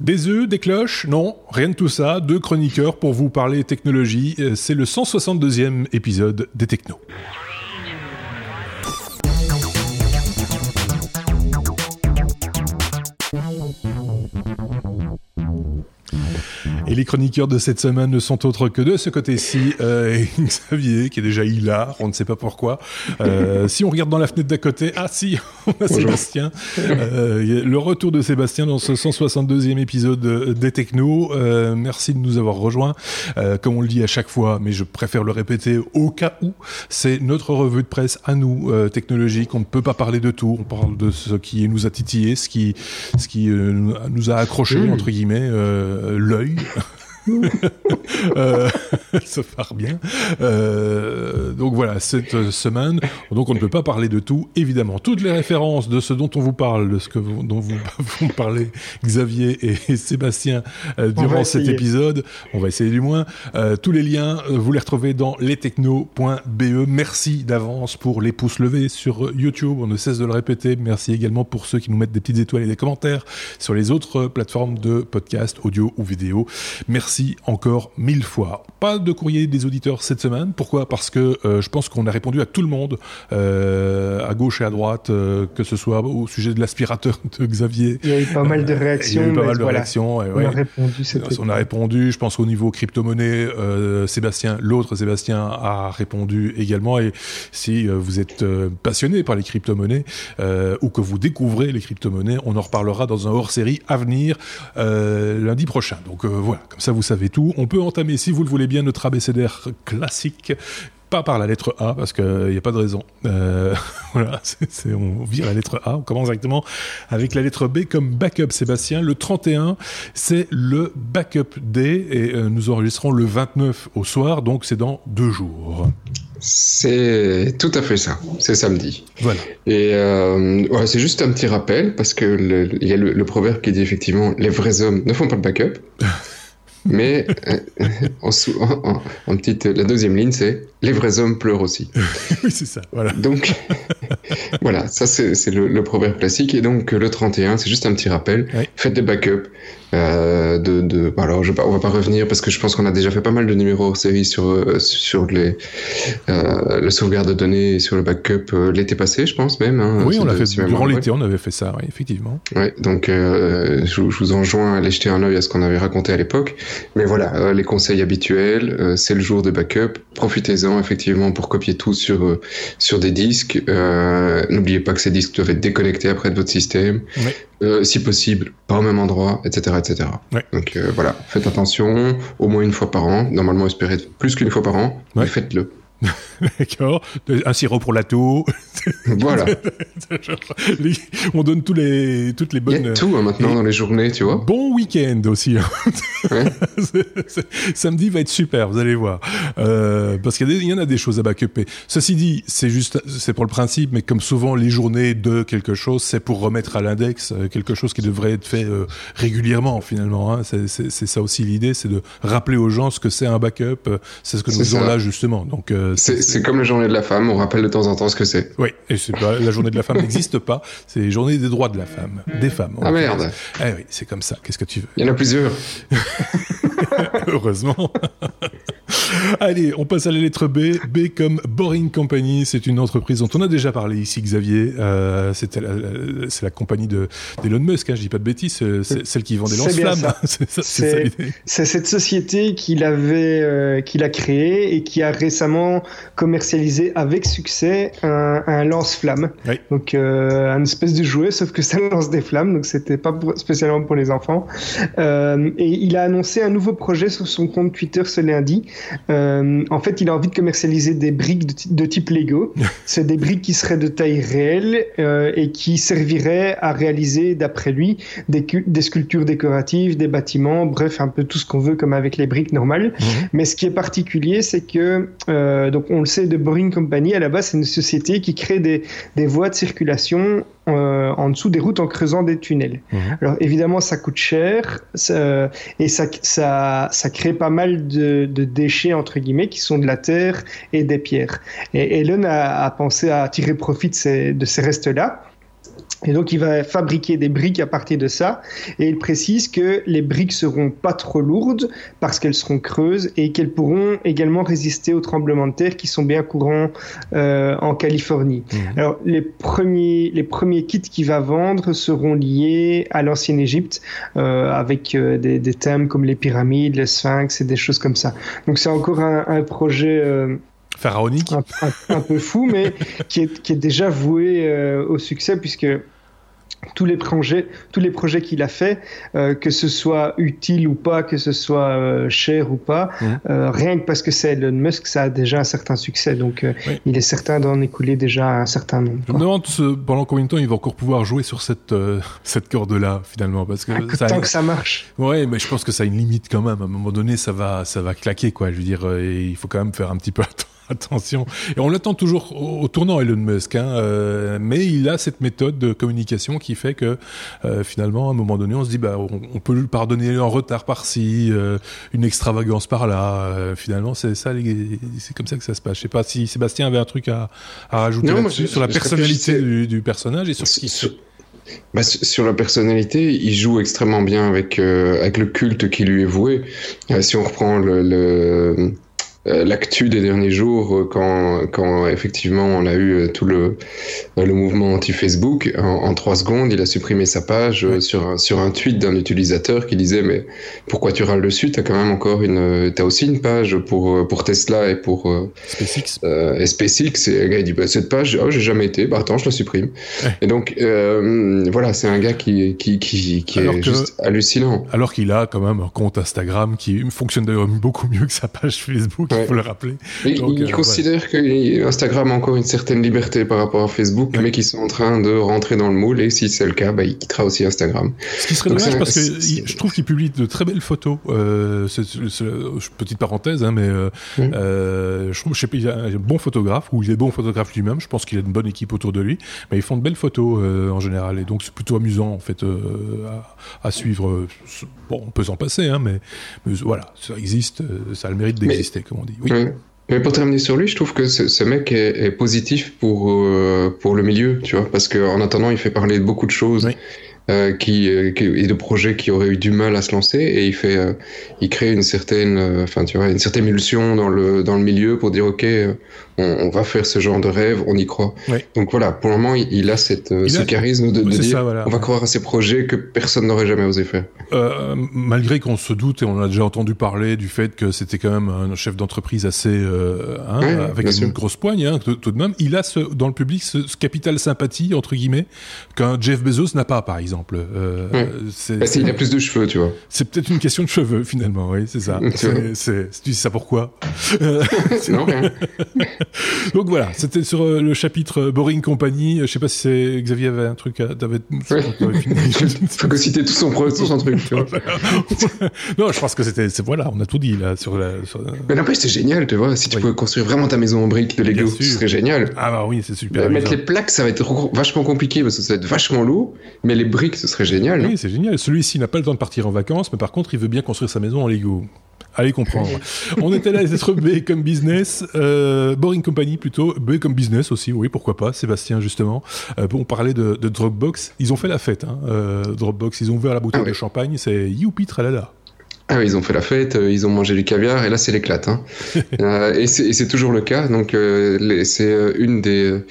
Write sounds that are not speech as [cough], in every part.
Des œufs, des cloches Non, rien de tout ça. Deux chroniqueurs pour vous parler technologie. Euh, c'est le 162e épisode des Technos. Et les chroniqueurs de cette semaine ne sont autres que de ce côté-ci, euh, [laughs] Xavier, qui est déjà hilar, on ne sait pas pourquoi. Euh, [laughs] si on regarde dans la fenêtre d'à côté, ah si, [laughs] on a Sébastien. Euh, le retour de Sébastien dans ce 162e épisode des Technos. Euh, merci de nous avoir rejoints. Euh, comme on le dit à chaque fois, mais je préfère le répéter au cas où, c'est notre revue de presse à nous, euh, technologique. On ne peut pas parler de tout. On parle de ce qui nous a titillé, ce qui, ce qui nous a accroché, entre guillemets, l'œil. [laughs] euh, ça part bien. Euh, donc voilà, cette semaine, donc on ne peut pas parler de tout, évidemment. Toutes les références de ce dont on vous parle, de ce que vous, dont vous, [laughs] vous parlez, Xavier et [laughs] Sébastien, euh, durant cet épisode, on va essayer du moins. Euh, tous les liens, euh, vous les retrouvez dans lestechno.be. Merci d'avance pour les pouces levés sur YouTube, on ne cesse de le répéter. Merci également pour ceux qui nous mettent des petites étoiles et des commentaires sur les autres plateformes de podcast, audio ou vidéo. Merci encore mille fois. Pas de courrier des auditeurs cette semaine. Pourquoi? Parce que euh, je pense qu'on a répondu à tout le monde, euh, à gauche et à droite, euh, que ce soit au sujet de l'aspirateur [laughs] de Xavier. Il y a eu pas mal de réactions. Il y a eu pas mal de réactions. on a répondu. On a répondu. Je pense au niveau crypto-monnaie, Sébastien, l'autre Sébastien a répondu également. Et si vous êtes passionné par les crypto-monnaies ou que vous découvrez les crypto-monnaies, on en reparlera dans un hors-série à venir lundi prochain. Donc voilà, comme ça vous savez tout. On peut entamer, si vous le voulez bien, notre abécédaire classique pas par la lettre A parce qu'il n'y a pas de raison. Euh, [laughs] voilà, on vire la lettre A, on commence directement avec la lettre B comme backup. Sébastien, le 31, c'est le backup day et euh, nous enregistrons le 29 au soir, donc c'est dans deux jours. C'est tout à fait ça, c'est samedi. Voilà. Et euh, ouais, c'est juste un petit rappel parce que il y a le, le, proverbe qui dit effectivement les vrais hommes ne font pas de backup. [laughs] Mais euh, [laughs] en, en, en, petite, la deuxième ligne, c'est les vrais hommes pleurent aussi. [laughs] oui, c'est ça. Voilà. Donc, [laughs] voilà, ça c'est le, le, proverbe classique. Et donc, le 31, c'est juste un petit rappel. Faites des backups. Euh, de, de, alors, je, on va pas revenir parce que je pense qu'on a déjà fait pas mal de numéros hors série sur, euh, sur les, euh, le sauvegarde de données et sur le backup euh, l'été passé, je pense même. Hein, oui, on l'a fait durant l'été, on avait fait ça, oui, effectivement. Ouais, donc euh, je, je, vous enjoins à aller jeter un œil à ce qu'on avait raconté à l'époque. Mais voilà, les conseils habituels, c'est le jour de backup. Profitez-en effectivement pour copier tout sur, sur des disques. N'oubliez pas que ces disques doivent être déconnectés après de votre système. Oui. si possible, pas au même endroit, etc. etc. Ouais. Donc euh, voilà, faites attention, au moins une fois par an. Normalement, espérez plus qu'une fois par an, ouais. mais faites-le. [laughs] D'accord. Un sirop pour la toux. [laughs] Voilà. [laughs] on donne tous les, toutes les bonnes. Il y a tout hein, maintenant et... dans les journées, tu vois. Bon week-end aussi. Hein. Ouais. Samedi va être super, vous allez voir. Euh, parce qu'il y, y, en a des choses à backuper. Ceci dit, c'est juste, c'est pour le principe, mais comme souvent, les journées de quelque chose, c'est pour remettre à l'index euh, quelque chose qui devrait être fait euh, régulièrement, finalement. Hein. C'est ça aussi l'idée, c'est de rappeler aux gens ce que c'est un backup. C'est ce que nous faisons là, justement. Donc, euh, c'est comme la journée de la femme, on rappelle de temps en temps ce que c'est. Oui, et pas, la journée de la femme [laughs] n'existe pas, c'est la journée des droits de la femme, des femmes. Ah merde Eh oui, c'est comme ça, qu'est-ce que tu veux? Il y en a plusieurs. [laughs] [laughs] Heureusement. Allez, on passe à la lettre B. B comme Boring Company, c'est une entreprise dont on a déjà parlé ici, Xavier. Euh, c'est la, la, compagnie d'Elon Musk, hein, je dis pas de bêtises, c'est celle qui vend des lance-flammes. c'est cette société qu'il avait, euh, qu'il a créée et qui a récemment commercialisé avec succès un, un lance-flamme. Oui. Donc euh, un espèce de jouet, sauf que ça [laughs] lance des flammes, donc c'était pas pour, spécialement pour les enfants. Euh, et il a annoncé un nouveau projet sur son compte Twitter ce lundi. Euh, en fait, il a envie de commercialiser des briques de, de type Lego. [laughs] C'est des briques qui seraient de taille réelle euh, et qui serviraient à réaliser, d'après lui, des, des, sculptures décoratives, des bâtiments, bref, un peu tout ce qu'on veut comme avec les briques normales. Mmh. Mais ce qui est particulier, c'est que, euh, donc on le sait de Boring Company, à la base, c'est une société qui crée des, des voies de circulation euh, en dessous des routes en creusant des tunnels. Mmh. Alors évidemment, ça coûte cher ça, et ça, ça, ça crée pas mal de, de, déchets entre guillemets qui sont de la terre et des pierres. Et Elon a, a pensé à tirer profit de ces, de ces restes-là. Et donc, il va fabriquer des briques à partir de ça. Et il précise que les briques seront pas trop lourdes parce qu'elles seront creuses et qu'elles pourront également résister aux tremblements de terre qui sont bien courants euh, en Californie. Mmh. Alors, les premiers, les premiers kits qu'il va vendre seront liés à l'ancienne Égypte euh, avec euh, des, des, thèmes comme les pyramides, les sphinx et des choses comme ça. Donc, c'est encore un, un projet euh, pharaonique, un, peu fou, mais qui est, qui est déjà voué euh, au succès puisque tous les projets, tous les projets qu'il a fait, euh, que ce soit utile ou pas, que ce soit euh, cher ou pas, mmh. euh, rien que parce que c'est Elon Musk, ça a déjà un certain succès. Donc, euh, oui. il est certain d'en écouler déjà un certain nombre. Je me demande pendant combien de temps il va encore pouvoir jouer sur cette euh, cette corde-là finalement, parce que ah, ça tant a... que ça marche. Ouais, mais je pense que ça a une limite quand même. À un moment donné, ça va ça va claquer quoi. Je veux dire, il faut quand même faire un petit peu [laughs] attention [laughs] attention. Et on l'attend toujours au, au, tournant Elon Musk, hein, euh, mais il a cette méthode de communication qui fait que euh, finalement, à un moment donné, on se dit, bah, on, on peut lui pardonner un retard par-ci, euh, une extravagance par-là. Finalement, c'est ça, c'est comme ça que ça se passe. Je sais pas si Sébastien avait un truc à, à rajouter là-dessus sur la personnalité du, du, personnage et sur ce fait. Bah, sur la personnalité, il joue extrêmement bien avec euh, avec le culte qui lui est voué. Euh, si on reprend le, le l'actu des derniers jours euh, quand, quand effectivement on a eu euh, tout le, le mouvement anti-Facebook. En, en trois secondes, il a supprimé sa page ouais. sur, un, sur un tweet d'un utilisateur qui disait mais pourquoi tu râles dessus? T'as quand même encore une, t'as aussi une page pour pour Tesla et pour SpaceX. Euh, et SpaceX. Et le gars il dit bah, cette page, oh j'ai jamais été. Bah attends, je la supprime. Ouais. Et donc euh, voilà, c'est un gars qui qui qui, qui est que, juste hallucinant. Alors qu'il a quand même un compte Instagram qui fonctionne d'ailleurs beaucoup mieux que sa page Facebook [laughs] il faut le rappeler. Donc, il euh, considère ouais. que Instagram a encore une certaine liberté par rapport à Facebook, ouais. mais qu'ils sont en train de rentrer dans le moule, et si c'est le cas, bah, il quittera aussi Instagram. Ce qui serait Donc, dommage, parce que je trouve qu'il publie de très belles photos. Euh, petite parenthèse, hein, mais euh, je trouve, je sais pas, il a un bon photographe, ou il est bon photographe lui-même, je pense qu'il a une bonne équipe autour de lui, mais ils font de belles photos euh, en général, et donc c'est plutôt amusant, en fait, euh, à, à, suivre. Bon, on peut s'en passer, hein, mais, mais, voilà, ça existe, ça a le mérite d'exister, comme on dit. Oui. Oui. Mais pour terminer sur lui, je trouve que ce, ce mec est, est, positif pour, euh, pour le milieu, tu vois, parce qu'en attendant, il fait parler de beaucoup de choses. Oui. Euh, qui, euh, qui, et de projets qui auraient eu du mal à se lancer et il fait euh, il crée une certaine enfin tu vois une certaine émulsion dans le dans le milieu pour dire ok on, on va faire ce genre de rêve on y croit oui. donc voilà pour le moment il, il a cette il ce a... charisme de, de dire ça, voilà. on va croire à ces projets que personne n'aurait jamais osé faire malgré qu'on se doute et on a déjà entendu parler du fait que c'était quand même un chef d'entreprise assez hein, avec une sûr. grosse poigne hein, tout, tout, de même il a ce, dans le public ce, ce capital sympathie entre guillemets qu'un Jeff Bezos n'a pas par exemple exemple. Euh, c'est, bah, il a plus de cheveux, tu vois. C'est peut-être une question de cheveux, finalement, oui, c'est ça. [laughs] c'est, tu dis ça pourquoi [laughs] [laughs] Non, rien. Donc voilà, c'était sur euh, le chapitre Boring Company. Je sais pas si c'est Xavier avait un truc à... T'avais... Ouais. Faut que citer tout son, tout son truc, tu vois. non, je pense que c'était... C'est, voilà, on a tout dit, là, sur la... Sur... Mais n'empêche, c'est génial, tu vois. Si tu oui. pouvais construire vraiment ta maison en briques de Lego, ce serait génial. Ah bah oui, c'est super. Euh, mettre les plaques, ça va être vachement compliqué, parce que ça va être vachement lourd, mais les briques, ce serait génial. Oui, c'est génial. Celui-ci n'a pas le temps de partir en vacances, mais par contre, il veut bien construire sa maison en Lego. Allez comprendre. on était là à être B comme business, euh, Boring Company plutôt, B comme business aussi, oui, pourquoi pas, Sébastien justement. Euh, on parlait de, de, Dropbox, ils ont fait la fête, hein, euh, Dropbox, ils ont ouvert la bouteille ah ouais. de champagne, c'est youpi tralala. Ah oui, ils ont fait la fête, euh, ils ont mangé du caviar et là c'est l'éclate. Hein. [laughs] euh, et c'est toujours le cas. Donc euh, c'est une des euh,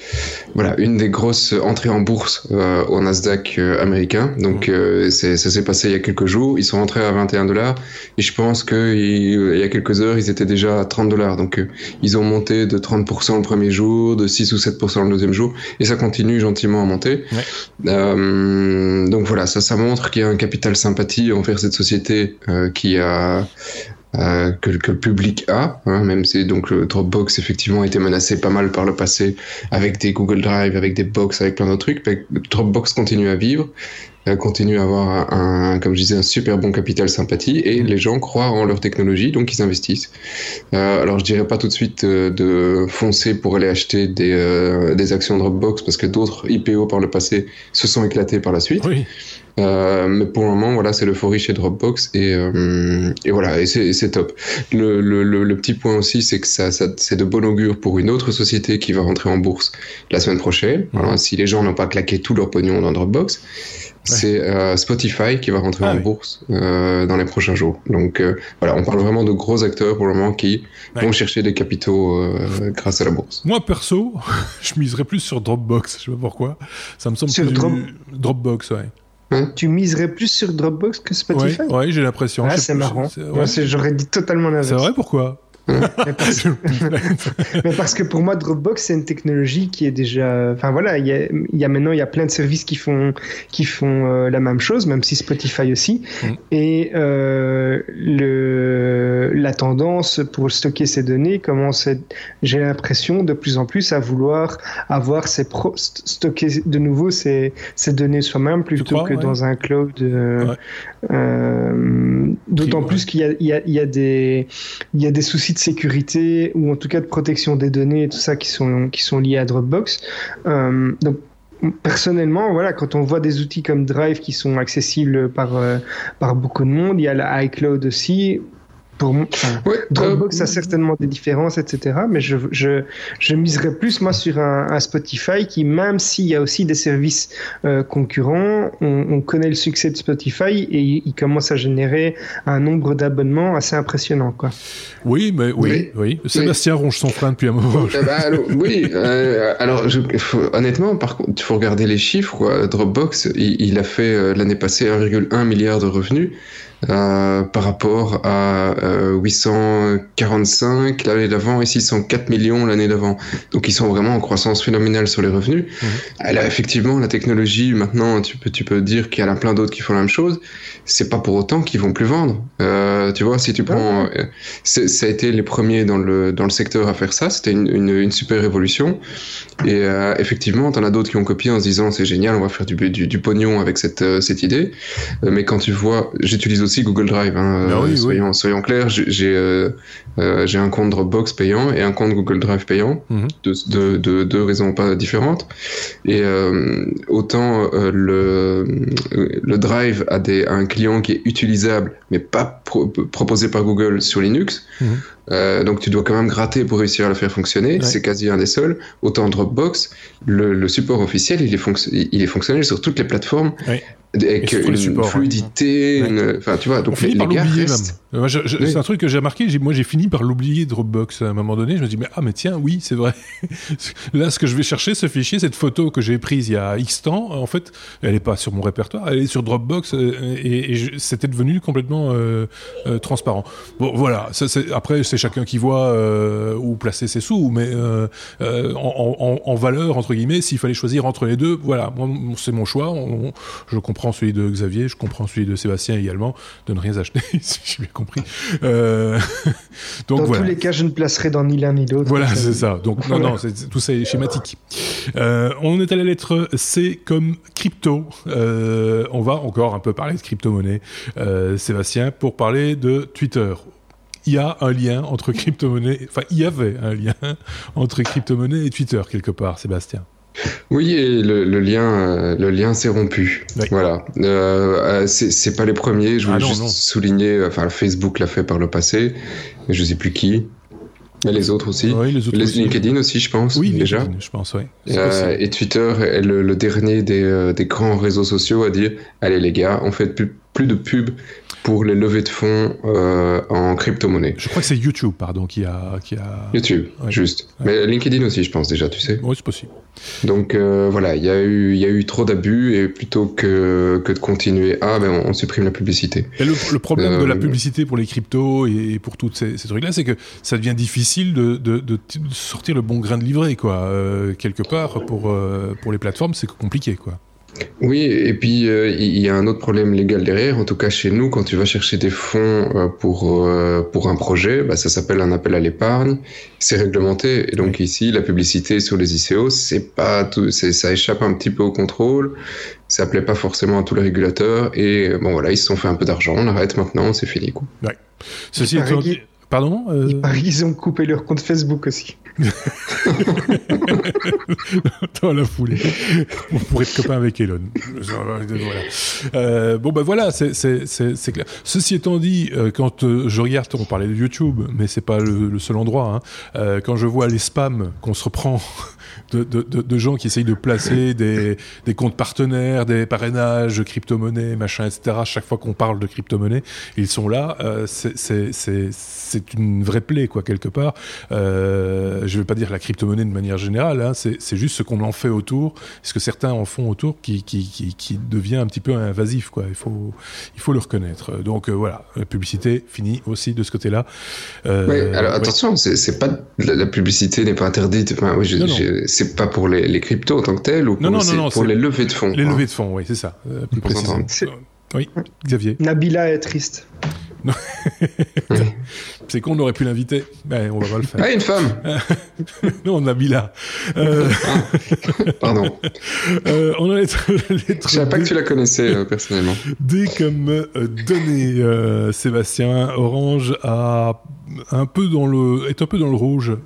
voilà une des grosses entrées en bourse au Nasdaq américain. Donc ça s'est passé il y a quelques jours. Ils sont rentrés à 21 dollars et je pense que il, il, y a quelques heures ils étaient déjà à 30 dollars. Donc ils ont monté de 30% le premier jour, de 6 ou 7% le deuxième jour et ça continue gentiment à monter. Ouais. donc voilà, ça ça montre qu'il y a un capital sympathie envers cette société qui euh, que, le public a, hein, même si donc Dropbox effectivement a été menacé pas mal par le passé avec des Google Drive, avec des box, avec plein d'autres trucs, Dropbox continue à vivre, euh, continue à avoir comme je disais, un super bon capital sympathie et les gens croient en leur technologie, donc ils investissent. Euh, alors je dirais pas tout de suite de foncer pour aller acheter des, des actions Dropbox parce que d'autres IPO par le passé se sont éclatés par la suite. Oui. Euh, mais pour le moment, voilà, c'est l'euphorie chez Dropbox et, euh, et voilà, et c'est top. Le, le, le, petit point aussi, c'est que ça, ça c'est de bon augure pour une autre société qui va rentrer en bourse la semaine prochaine. Voilà, si les gens n'ont pas claqué tout leur pognon dans Dropbox, c'est euh, Spotify qui va rentrer ah en bourse euh, dans les prochains jours. Donc euh, voilà, on parle vraiment de gros acteurs pour le moment qui vont chercher des capitaux euh, grâce à la bourse. Moi perso, [laughs] je miserais plus sur Dropbox. Je sais pas pourquoi. Ça me semble sur plus Dropbox, ouais. Hein tu miserais plus sur Dropbox que Spotify Ouais, ouais j'ai l'impression. Ah, c'est marrant. J'aurais dit totalement l'inverse. C'est vrai, pourquoi? [laughs] mais, parce... que pour moi, Dropbox, c'est une technologie qui est déjà. Enfin voilà, il y a, y a, maintenant il y a plein de services qui font qui font euh, la même chose, même si Spotify aussi. Mm. Et euh, le la tendance pour stocker ces données commence, j'ai l'impression, de plus en plus à vouloir avoir pro... stocker de nouveau ces, ces données soi-même plutôt que dans un cloud. Euh, D'autant plus qu'il y a, y, a, y a des y a des soucis sécurité ou en tout cas de protection des données et tout ça qui sont, qui sont liés à Dropbox. Euh, donc personnellement, voilà, quand on voit des outils comme Drive qui sont accessibles par, euh, par beaucoup de monde, il y a la iCloud aussi. Pour moi, Dropbox a certainement des différences, etc. Mais je, je, je miserais plus moi sur un, Spotify qui, même s'il y a aussi des services euh, concurrents, on, connaît le succès de Spotify et il, commence à générer un nombre d'abonnements assez impressionnant, quoi. Oui, mais oui, oui. Sébastien ronge son frein depuis un moment. Eh ben, oui, euh, alors je, honnêtement, par contre, il faut regarder les chiffres. Quoi. Dropbox, il, il a fait euh, l'année passée 1,1 milliard de revenus. Euh, par rapport à euh, 845 l'année d'avant et 604 millions l'année d'avant. Donc ils sont vraiment en croissance phénoménale sur les revenus. Elle a effectivement la technologie. Maintenant, tu peux tu peux dire qu'il y en a plein d'autres qui font la même chose. C'est pas pour autant qu'ils vont plus vendre. Euh, tu vois, si tu prends, euh, ça a été les premiers dans le dans le secteur à faire ça. C'était une, une, une, super révolution. Et euh, effectivement, t'en as d'autres qui ont copié en se disant c'est génial, on va faire du, du, du pognon avec cette cette idée. mais quand tu vois, j'utilise aussi Google Drive. Hein, ah soyons, soyons, clairs, j'ai euh, euh, j'ai un compte Dropbox payant et un compte Google Drive payant, mhm. de, de, deux raisons pas différentes. Et euh, autant le, le Drive a, des, un client qui est utilisable, mais pas proposé par Google sur Linux. Mhm. donc tu dois quand même gratter pour réussir à le faire fonctionner. C'est quasi un des seuls. Autant Dropbox, le, le support officiel, il est, il est fonctionnel sur toutes les plateformes avec une fluidité, enfin tu vois, donc les, les gars restent, c'est un truc que j'ai remarqué. Moi, j'ai fini par l'oublier Dropbox à un moment donné. Je me dis, mais ah, mais tiens, oui, c'est vrai. [laughs] Là, ce que je vais chercher, ce fichier, cette photo que j'ai prise il y a X temps, en fait, elle est pas sur mon répertoire, elle est sur Dropbox euh, et, c'était devenu complètement euh, euh, transparent. Bon, voilà. Ça, après, c'est chacun qui voit où placer ses sous, mais en, en, valeur entre guillemets, s'il fallait choisir entre les deux, voilà, c'est mon choix. je comprends celui de Xavier, je comprends celui de Sébastien également, de ne rien acheter. [laughs] si j'ai bien compris. Euh... [laughs] Donc, dans tous les cas, je ne placerai dans ni l'un ni l'autre. Voilà, c'est ça. Donc non, non, tout ça est schématique. Euh, on est à la lettre C comme crypto. Euh, on va encore un peu parler de crypto-monnaie, euh, Sébastien, pour parler de Twitter il y a un lien entre crypto-monnaie, enfin il y avait un lien entre crypto-monnaie et Twitter quelque part, Sébastien. Oui, et le, lien, euh, le lien s'est rompu. Voilà. Euh, euh c'est pas les premiers. Je voulais ah juste souligner. Enfin, Facebook l'a fait par le passé, mais je sais plus qui. Les autres aussi. Oui, les, autres LinkedIn aussi, je pense. Oui, déjà. je pense, oui. Euh, et Twitter est le, dernier des, des, grands réseaux sociaux à dire allez les gars, on fait plus, plus de pub pour les levées de fonds euh, en crypto-monnaie. Je crois que c'est YouTube, pardon, qui a, qui a... YouTube, juste. Mais LinkedIn aussi, je pense déjà, tu sais. Oui, c'est possible. Donc euh, voilà, il y a eu, il y a eu trop d'abus et plutôt que, que de continuer, ah ben on, supprime la publicité. Et le, problème de la euh, publicité pour les cryptos et pour tous ces, ces trucs-là, c'est que ça devient difficile de, de, de, sortir le bon grain de livret, quoi. quelque part, pour, pour les plateformes, c'est compliqué, quoi. Oui, et puis euh, il y a un autre problème légal derrière. En tout cas, chez nous, quand tu vas chercher des fonds euh, pour euh, pour un projet, bah, ça s'appelle un appel à l'épargne. C'est réglementé. Et donc ici, la publicité sur les ICO, c'est pas tout, ça échappe un petit peu au contrôle. Ça plaît pas forcément à tous les régulateurs. Et bon voilà, ils se sont fait un peu d'argent. On arrête maintenant, c'est fini. Quoi. Ouais. Ceci Pardon euh... [laughs] Ils ont coupé leur compte Facebook aussi. [laughs] Dans la foulée. Pour être copain avec Elon. Voilà. Euh, bon, ben voilà, c'est clair. Ceci étant dit, euh, quand euh, je regarde, on parlait de YouTube, mais c'est pas le, le, seul endroit. Hein, euh, quand je vois les spams qu'on se reprend de, de, de, gens qui essayent de placer [laughs] des, des comptes partenaires, des parrainages, crypto-monnaies, machin, etc. Chaque fois qu'on parle de crypto-monnaies, ils sont là. Euh, c'est une vraie plaie, quoi, quelque part. Euh, je ne vais pas dire la crypto-monnaie de manière générale, hein, c'est juste ce qu'on en fait autour, ce que certains en font autour, qui, qui, qui, qui, devient un petit peu invasif, quoi. Il faut, il faut le reconnaître. Donc euh, voilà, la publicité finie aussi de ce côté-là. Euh, oui, alors attention, c'est pas la, publicité n'est pas interdite. Enfin, oui, je, c'est pas pour les, les, cryptos en tant que tel ou pour, non, non, non, pour les levées de fonds. Les levées de fonds, oui, c'est ça. Euh, plus précisément. Oui, Xavier. Nabila est triste. [laughs] c'est con, on aurait pu l'inviter. Ben, on va pas le faire. Ah, une femme [laughs] Non, Nabila. Euh... [laughs] Pardon. Euh, on a les Je savais pas que tu la connaissais euh, personnellement. Dès comme euh, donné, euh, Sébastien, Orange a un peu dans le, est un peu dans le rouge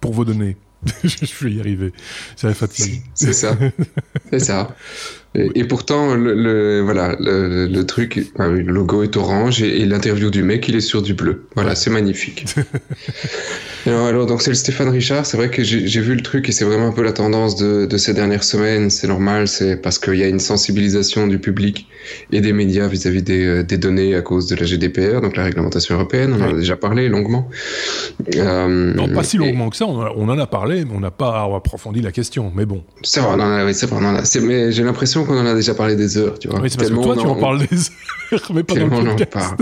pour vos données. [laughs] je vais y arriver. C'est la fatigue. C'est ça. C'est ça. Et, pourtant, le, le voilà, le, le truc, le logo est orange et, l'interview du mec, il est sur du bleu. Voilà, c'est magnifique. [laughs] alors, alors, donc c'est le Stéphane Richard. C'est vrai que j'ai vu le truc et c'est vraiment un peu la tendance de, de ces dernières semaines. C'est normal, c'est parce qu'il y a une sensibilisation du public et des médias vis-à-vis des, euh, des, données à cause de la GDPR, donc la réglementation européenne. On en a déjà parlé longuement. Euh, non, pas si longuement que ça. On, on, en a parlé, mais on n'a pas approfondi la question. Mais bon. C'est vrai, oui, c'est vrai. Mais j'ai l'impression qu'on en a déjà parlé des heures, tu vois. Oui, c'est parce que toi, tu en parles des heures, mais pas dans le podcast.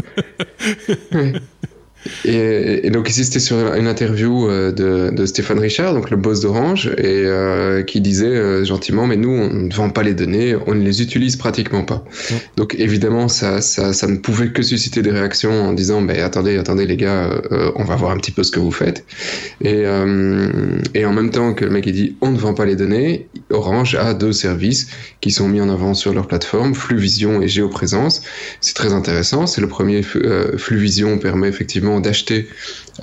[laughs] Et, donc ici c'était sur une interview euh, de, de, Stéphane Richard, donc le boss d'Orange, et euh, qui disait euh, gentiment mais nous on ne vend pas les données, on ne les utilise pratiquement pas. Donc évidemment ça, ça, ça, ne pouvait que susciter des réactions en disant mais attendez attendez les gars on va voir un petit peu ce que vous faites. Et, et en même temps que le mec il dit on ne vend pas les données, Orange a deux services qui sont mis en avant sur leur plateforme, Fluvision et Géoprésence. C'est très intéressant. C'est le premier Fluvision permet effectivement d'acheter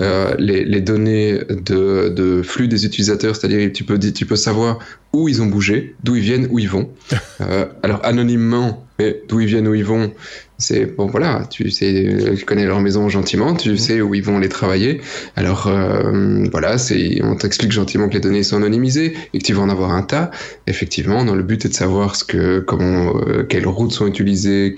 euh, les, les, données de, de, flux des utilisateurs, c'est-à-dire tu peux, tu peux savoir où ils ont bougé, d'où ils viennent, où ils vont. [laughs] Euh, alors anonymement, mais d'où ils viennent, où ils vont, c'est bon voilà, tu sais, tu connais leur maison gentiment, tu mmh. sais où ils vont aller travailler. Alors euh, voilà, c'est on t'explique gentiment que les données sont anonymisées et que tu vas en avoir un tas. Effectivement, dans le but est de savoir ce que comment euh, quelles routes sont utilisées,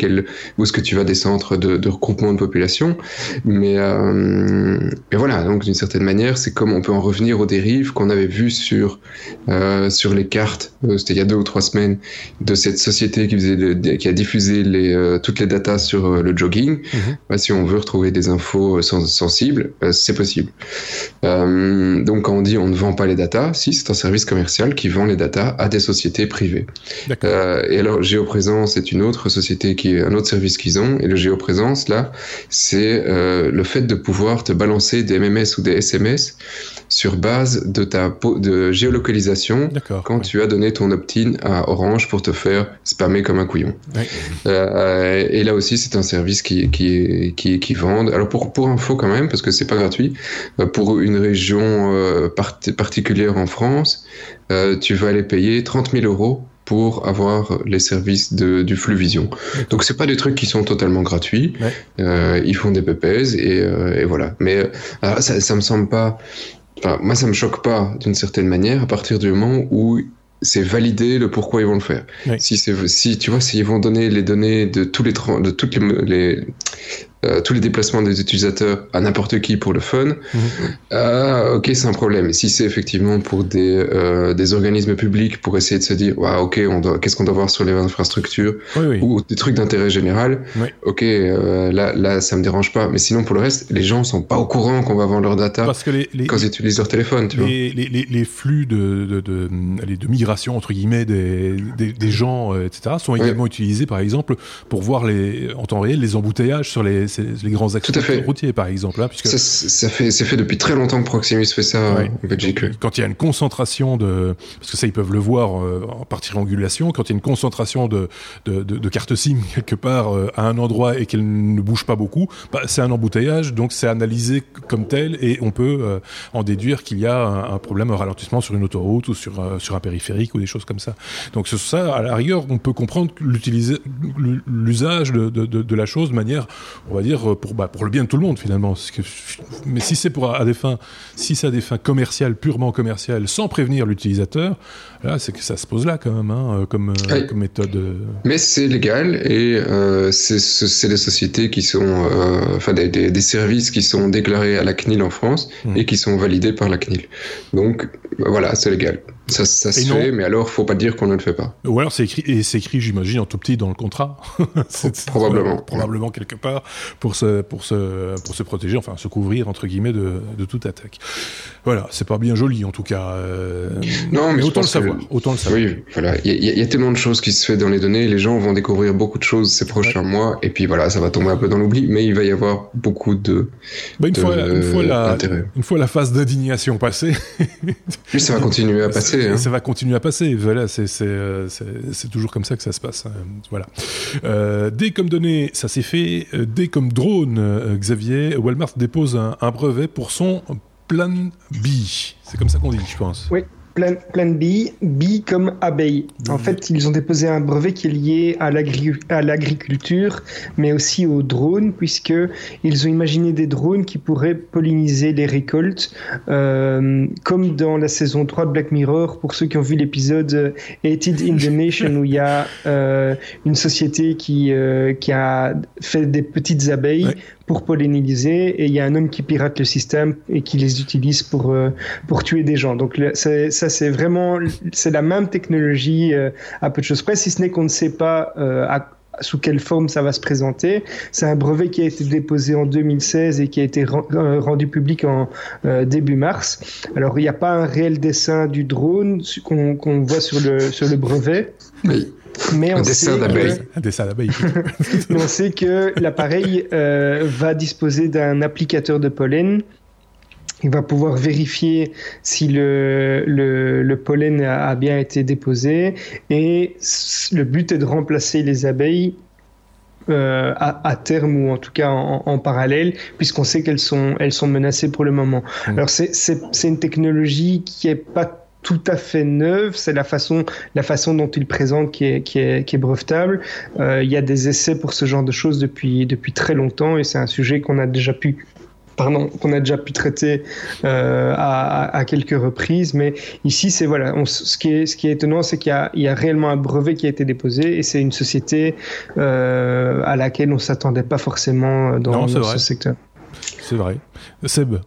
où est-ce que tu vas des centres de, de regroupement de population. Mais euh, mais voilà, donc d'une certaine manière, c'est comme on peut en revenir aux dérives qu'on avait vues sur sur les cartes. C'était il y a deux ou trois semaines de cette société qui faisait qui a diffusé les euh, toutes les datas sur euh, le jogging. Mhm. si on veut retrouver des infos euh, sensibles, c'est possible. donc quand on dit on ne vend pas les datas, si c'est un service commercial qui vend les datas à des sociétés privées. et alors Géoprésence est une autre société qui est un autre service qu'ils ont. Et le Géoprésence là, c'est le fait de pouvoir te balancer des MMS ou des SMS sur base de ta de géolocalisation quand tu as donné ton opt-in à Orange pour te faire spammer comme un couillon. et là aussi, c'est un service qui, qui, qui, qui vendent. Alors pour, pour info quand même, parce que c'est pas gratuit, euh, pour une région euh, particulière en France, euh, tu vas aller payer 30 000 euros pour avoir les services de, du flux vision. Donc c'est pas des trucs qui sont totalement gratuits. Euh, ils font des PPS et, et voilà. Mais ça, ça me semble pas. Enfin, moi, ça me choque pas d'une certaine manière à partir du moment où c'est valider le pourquoi ils vont le faire. Si si tu vois s'ils vont donner les données de tous les de toutes les, les euh, tous les déplacements des utilisateurs à n'importe qui pour le fun, mhm. euh, ok, c'est un problème. Si c'est effectivement pour des, euh, des organismes publics pour essayer de se dire, ouais, ok, qu'est-ce qu'on doit voir sur les infrastructures ou des trucs d'intérêt général, ok, euh, là, là, ça me dérange pas. Mais sinon, pour le reste, les gens sont pas au courant qu'on va vendre leur data Parce que les, quand ils utilisent leur téléphone. Tu les, vois. Les, les, flux de, de, de, de, migration entre guillemets des, des, des gens, etc., sont également utilisés, par exemple, pour voir les en temps réel les embouteillages sur les les grands accidents routiers, par exemple. Hein, puisque ça, fait, c'est fait depuis très longtemps que Proximus fait ça en Belgique. quand il y a une concentration de, parce que ça ils peuvent le voir euh, en par triangulation, quand il y a une concentration de, de, de, de cartes SIM [laughs] quelque part euh, à un endroit et qu'elle ne bouge pas beaucoup, bah, c'est un embouteillage, donc c'est analysé comme tel et on peut euh, en déduire qu'il y a un, un, problème, un ralentissement sur une autoroute ou sur, sur un périphérique ou des choses comme ça. Donc ça, à la rigueur, on peut comprendre l'usage de, de, de, la chose de manière, on va dire, pour, bah, pour le bien de tout le monde finalement. Mais si c'est pour à des fins, si c'est à des fins commerciales, purement commerciales, sans prévenir l'utilisateur, là, c'est que ça se pose là quand même, hein, comme, euh, comme, méthode. Euh. Mais c'est légal et euh, c'est des sociétés qui sont, euh, enfin des, des, des, services qui sont déclarés à la CNIL en France mmh. et qui sont validés par la CNIL. Donc voilà, c'est légal. Ça, ça se fait, mais alors faut pas dire qu'on ne le fait pas. Ou alors c'est écrit, et c'est écrit, j'imagine, en tout petit dans le contrat. [laughs] probablement. probablement quelque part pour se, pour se, pour se protéger, enfin se couvrir entre guillemets de, de toute attaque. Voilà, c'est pas bien joli en tout cas. Euh, non, mais, autant, le savoir, autant le savoir. Oui, voilà. Il y, y, a tellement de choses qui se fait dans les données. Les gens vont découvrir beaucoup de choses ces prochains mois, et puis voilà, ça va tomber un peu dans l'oubli, mais il va y avoir beaucoup de. Bah, une, fois, une, fois la, une fois la phase d'indignation passée. [laughs] ça va continuer à passer. Hein. Ça va continuer à passer. Voilà, euh, c'est toujours comme ça que ça se passe. Hein. Voilà. Euh, D comme données, ça s'est fait. Euh, D comme drone, euh, Xavier. Walmart dépose un, brevet pour son Plan B. C'est comme ça qu'on dit, je pense. Plan, plan B, B comme abeille. En fait, ils ont déposé un brevet qui est lié à l'agriculture, mais aussi aux drones, puisque ils ont imaginé des drones qui pourraient polliniser les récoltes, euh, comme dans la saison 3 de Black Mirror, pour ceux qui ont vu l'épisode Hated in the Nation, où il y a euh, une société qui, euh, qui a fait des petites abeilles pour polliniser et il y a un homme qui pirate le système et qui les utilise pour euh, pour tuer des gens. Donc ça c'est vraiment c'est la même technologie euh, à peu de choses près, si ce n'est qu'on ne sait pas euh, à, sous quelle forme ça va se présenter. C'est un brevet qui a été déposé en 2016 et qui a été rendu public en début mars. Alors il n'y a pas un réel dessin du drone qu'on voit sur le sur le brevet. Oui. Mais on un dessin d'abeille. Un dessin d'abeille. Mais on sait que l'appareil euh, va disposer d'un applicateur de pollen. Il va pouvoir vérifier si le, le, le pollen a, bien été déposé. Et le but est de remplacer les abeilles euh, à, à, terme ou en tout cas en, en parallèle, puisqu'on sait qu'elles sont, elles sont menacées pour le moment. Mmh. Alors c'est une technologie qui est pas tout à fait neuve, c'est la façon, la façon dont il présente qui est, qui est, qui est brevetable. Euh, il y a des essais pour ce genre de choses depuis, depuis très longtemps et c'est un sujet qu'on a déjà pu pardon, qu'on a déjà pu traiter euh, à, à, quelques reprises, mais ici, c'est voilà, on, ce, qui est, ce qui est étonnant, c'est qu'il y, y, a réellement un brevet qui a été déposé et c'est une société euh, à laquelle on s'attendait pas forcément dans, non, dans ce secteur. C'est vrai. Seb,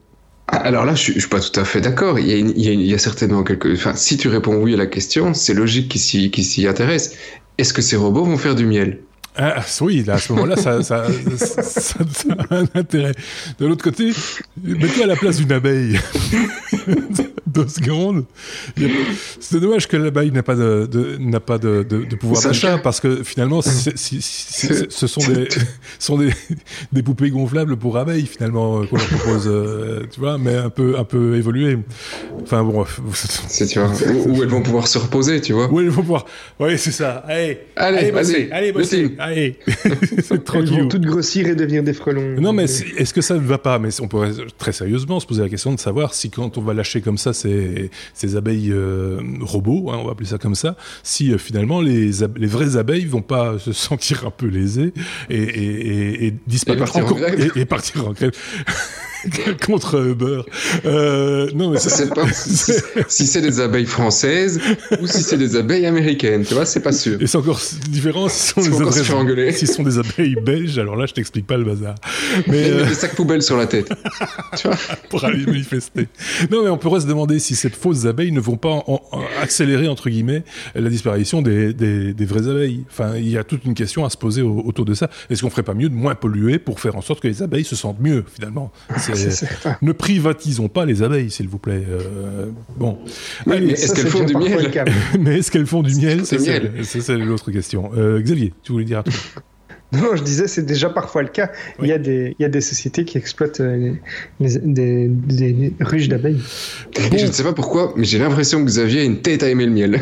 alors là, je je suis pas tout à fait d'accord. Il, y a, certainement quelque. Enfin, si tu réponds oui à la question, c'est logique qu'ils s'y intéressent. Est-ce que ces robots vont faire du miel? Ah, oui, là, à ce moment-là, ça, ça, ça, ça, a un intérêt. De l'autre côté, mets-toi à la place d'une abeille. [laughs] Deux secondes. C'est dommage que l'abeille n'a pas de, de n'a pas de, de, de pouvoir d'achat parce que finalement, c ce sont des sont des, des poupées gonflables pour abeilles finalement euh, qu'on leur propose, euh, tu vois, mais un peu un peu évoluées. Enfin bon, c'est tu vois, où, elles vont pouvoir se reposer, tu vois. Où elles vont pouvoir. Oui, c'est ça. Allez, allez, allez, bosser, allez, bosser. Allez, [laughs] c'est trop Ils vont toutes grossir et devenir des frelons. Non, mais est-ce que ça ne va pas? Mais on pourrait très sérieusement se poser la question de savoir si quand on va lâcher comme ça ces, ces abeilles euh, robots, hein, on va appeler ça comme ça, si euh, finalement les, les vraies abeilles vont pas [laughs] se sentir un peu lésées et, et, et, et disparaître et partir encore, en grève. et, partir en grève. [laughs] [laughs] contre Uber. Euh, non, mais ça, pas [laughs] si, si c'est des abeilles françaises ou si c'est des abeilles américaines, tu vois, c'est pas sûr. Et c'est encore différent si sont, des si sont des abeilles belges, alors là, je t'explique pas le bazar. Mais euh... des sacs poubelles sur la tête. [laughs] tu vois Pour aller manifester. Non, mais on pourrait se demander si ces fausses abeilles ne vont pas en, en accélérer, entre guillemets, la disparition des, des, des, vraies abeilles. Enfin, il y a toute une question à se poser autour de ça. Est-ce qu'on ferait pas mieux de moins polluer pour faire en sorte que les abeilles se sentent mieux, finalement? [laughs] ne privatisons pas les abeilles, s'il vous plaît. Euh, bon. Oui, mais est-ce qu'elles font du miel [laughs] Mais est-ce qu'elles font du miel C'est l'autre question. Euh, Xavier, tu voulais dire un truc [laughs] Non, je disais, c'est déjà parfois le cas. Il, y a des, il y a des sociétés qui exploitent euh, les, des, des, ruches d'abeilles. Je ne sais pas pourquoi, mais j'ai l'impression que Xavier a une tête à aimer le miel.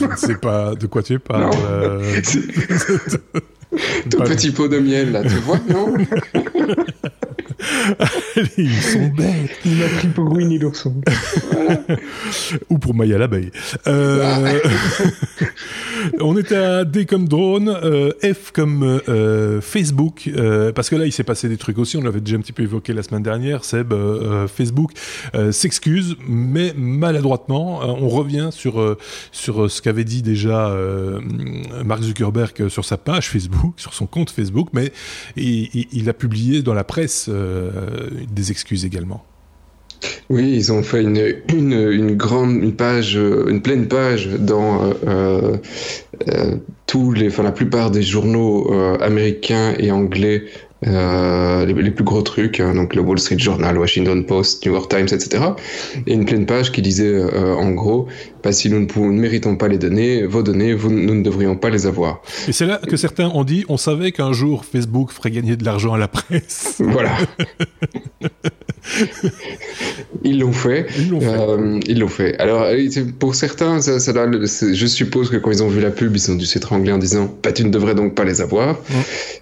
je ne sais pas de quoi tu parles. Euh... Tout petit pot de miel, là, tu vois, non? [laughs] Ils sont bêtes. Il m'a pris pour Winnie l'ourson. [laughs] Ou pour Maya l'abeille. Euh... [laughs] on était à D comme drone, euh, F comme euh, Facebook, parce que là il s'est passé des trucs aussi, on l'avait déjà un petit peu évoqué la semaine dernière, Seb, Facebook s'excuse, mais maladroitement, on revient sur, sur ce qu'avait dit déjà Mark Zuckerberg sur sa page Facebook, sur son compte Facebook, mais il, il a publié dans la presse des excuses également. Oui, ils ont fait une, une, grande une page, une pleine page dans euh, euh, tous les, enfin la plupart des journaux euh, américains et anglais euh, les, plus gros trucs, hein, donc le Wall Street Journal, Washington Post, New York Times, etc. Et une pleine page qui disait euh, en gros, bah, si nous ne, pouvons, ne, méritons pas les données, vos données, vous, nous ne devrions pas les avoir. Et c'est là que certains ont dit, on savait qu'un jour Facebook ferait gagner de l'argent à la presse. [laughs] Voilà. ils l'ont fait. Ils l'ont fait. Euh, ils l'ont fait. Alors, pour certains, ça, ça je suppose que quand ils ont vu la pub, ils ont dû s'étrangler en disant, bah, tu ne devrais donc pas les avoir.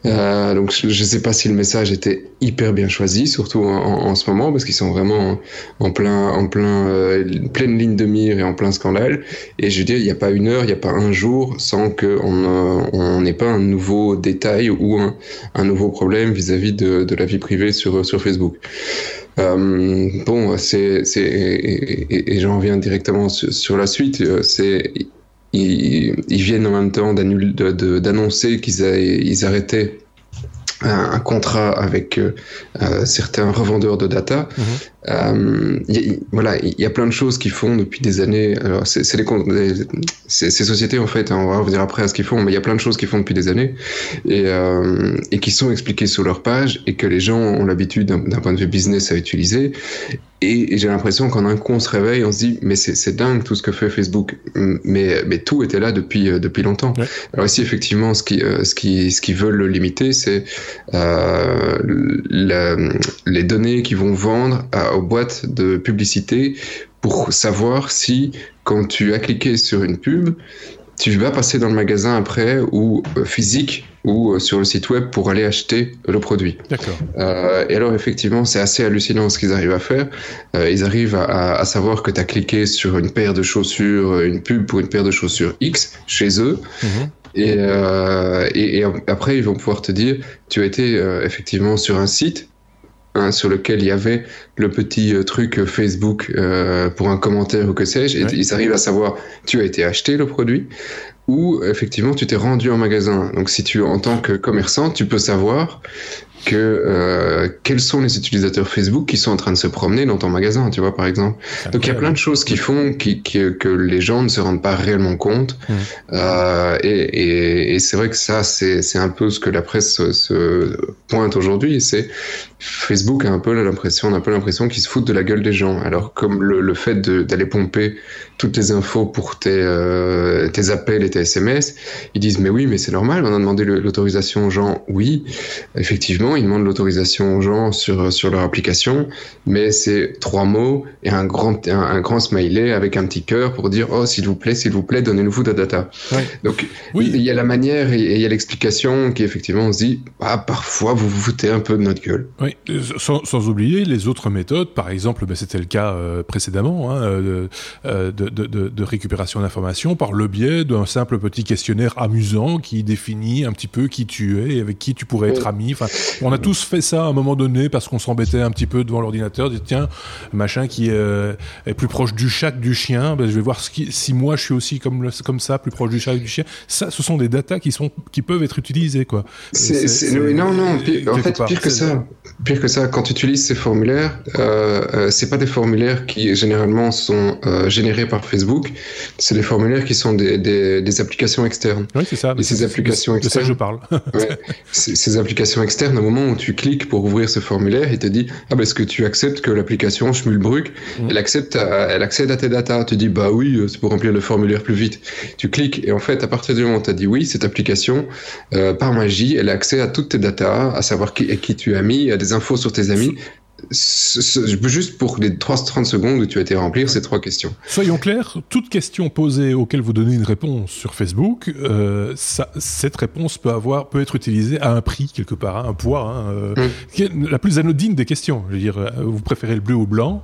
Euh, donc, je ne sais pas si le message était hyper bien choisi, surtout en, en ce moment, parce qu'ils sont vraiment en, plein, en plein, euh, pleine ligne de mire et en plein scandale. Et je veux dire, il n'y a pas une heure, il n'y a pas un jour sans qu'on n'ait pas un nouveau détail ou un, nouveau problème vis-à-vis de, la vie privée sur, Facebook. Euh, bon, c'est, et, j'en reviens directement sur, la suite. Euh, c'est ils, viennent en même temps d'annoncer qu'ils ils arrêtaient un, contrat avec euh, euh, certains revendeurs de data. Mm -hmm. Euh, y, voilà, il y a plein de choses qu'ils font depuis des années. Alors, c'est les, ces sociétés en fait, hein, on va revenir après à ce qu'ils font, mais il y a plein de choses qu'ils font depuis des années et, euh, et qui sont expliquées sur leur page et que les gens ont l'habitude d'un point de vue business à utiliser. Et, et j'ai l'impression qu'en un coup on se réveille, on se dit mais c'est dingue tout ce que fait Facebook. Mais, mais tout était là depuis, euh, depuis longtemps. Ouais. Alors ici effectivement, ce qui, ce qui, ce qui veulent le limiter, c'est les données qu'ils vont vendre à, aux boîtes de publicité pour savoir si quand tu as cliqué sur une pub, tu vas passer dans le magasin après ou euh, physique ou euh, sur le site web pour aller acheter le produit. D'accord. Euh, et alors effectivement, c'est assez hallucinant ce qu'ils arrivent à faire. Euh, ils arrivent à, à savoir que tu as cliqué sur une paire de chaussures, une pub pour une paire de chaussures X chez eux. -hmm. Et, euh, et, et, après, ils vont pouvoir te dire, tu as été effectivement sur un site hein, sur lequel il y avait le petit euh, truc Facebook euh, pour un commentaire ou que sais-je, et ouais. ils arrivent à savoir, tu as été acheté le produit, ou effectivement tu t'es rendu en magasin. Donc si tu, en tant que commerçant, tu peux savoir que euh, quels sont les utilisateurs Facebook qui sont en train de se promener dans ton magasin, tu vois, par exemple. Donc il y a plein de choses qui font qui, qui, que les gens ne se rendent pas réellement compte. Mmh. Euh, et, et, et c'est vrai que ça, c'est un peu ce que la presse se, se pointe aujourd'hui. C'est Facebook a un peu l'impression, on a un peu l'impression qu'ils se foutent de la gueule des gens. Alors comme le, le fait d'aller pomper toutes les infos pour tes, euh, tes appels et tes SMS, ils disent mais oui, mais c'est normal, on a demandé l'autorisation aux gens. Oui, effectivement, ils demandent l'autorisation aux gens sur, sur leur application, mais c'est trois mots et un grand, un, un, grand smiley avec un petit cœur pour dire oh s'il vous plaît, s'il vous plaît, donnez-nous de data. Ouais. Donc oui. il y a la manière et, il y a l'explication qui effectivement on se dit ah, parfois vous vous foutez un peu de notre gueule. Oui, sans, sans oublier les autres méthodes, par exemple, ben, c'était le cas euh, précédemment hein, euh, de, de, de, de, récupération d'informations par le biais d'un simple petit questionnaire amusant qui définit un petit peu qui tu es et avec qui tu pourrais être ami. Enfin, on a tous fait ça à un moment donné parce qu'on s'embêtait un petit peu devant l'ordinateur, dire tiens, machin qui euh, est plus proche du chat que du chien, ben, je vais voir ce qui, si moi je suis aussi comme, le, comme ça, plus proche du chat que du chien. Ça, ce sont des datas qui, sont, qui peuvent être utilisées. Quoi. C'est, non, non, pire, en fait, pire que ça. pire que ça, quand tu utilises ces formulaires, euh, euh, c'est pas des formulaires qui généralement sont euh, générés par Facebook, c'est des formulaires qui sont des, des, des applications externes. Oui, c'est ça. Et ces applications externes. De ça je parle. [laughs] ouais, ces applications externes, au moment où tu cliques pour ouvrir ce formulaire, il te dit Ah, ben est-ce que tu acceptes que l'application Schmulbruck, mmh. elle, accepte elle accède à tes datas Tu dis Bah oui, c'est pour remplir le formulaire plus vite. Tu cliques, et en fait, à partir du moment où tu as dit oui, cette application, euh, par magie, elle a accès à toutes tes datas, à savoir qui, qui tu as mis, à des infos sur tes amis. Juste pour les 3-30 secondes où tu as été remplir ces trois questions. Soyons clairs, toute question posée auquel vous donnez une réponse sur Facebook, euh, ça, cette réponse peut avoir peut être utilisée à un prix quelque part, hein, un poids, hein, euh, mm. la plus anodine des questions. Je veux dire, euh, vous préférez le bleu ou le blanc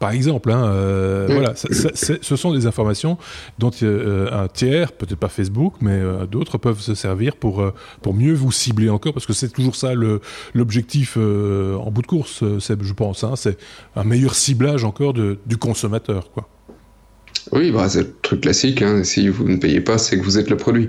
par exemple. Hein, euh, Voilà, ce sont des informations dont euh, un tiers, peut-être pas Facebook, mais euh, d'autres peuvent se servir pour euh, pour mieux vous cibler encore, parce que c'est toujours ça le l'objectif en bout de course, je pense. Hein, c'est un meilleur ciblage encore de, du consommateur, quoi. Oui, bah, c'est le truc classique. Hein. Si vous ne payez pas, c'est que vous êtes le produit.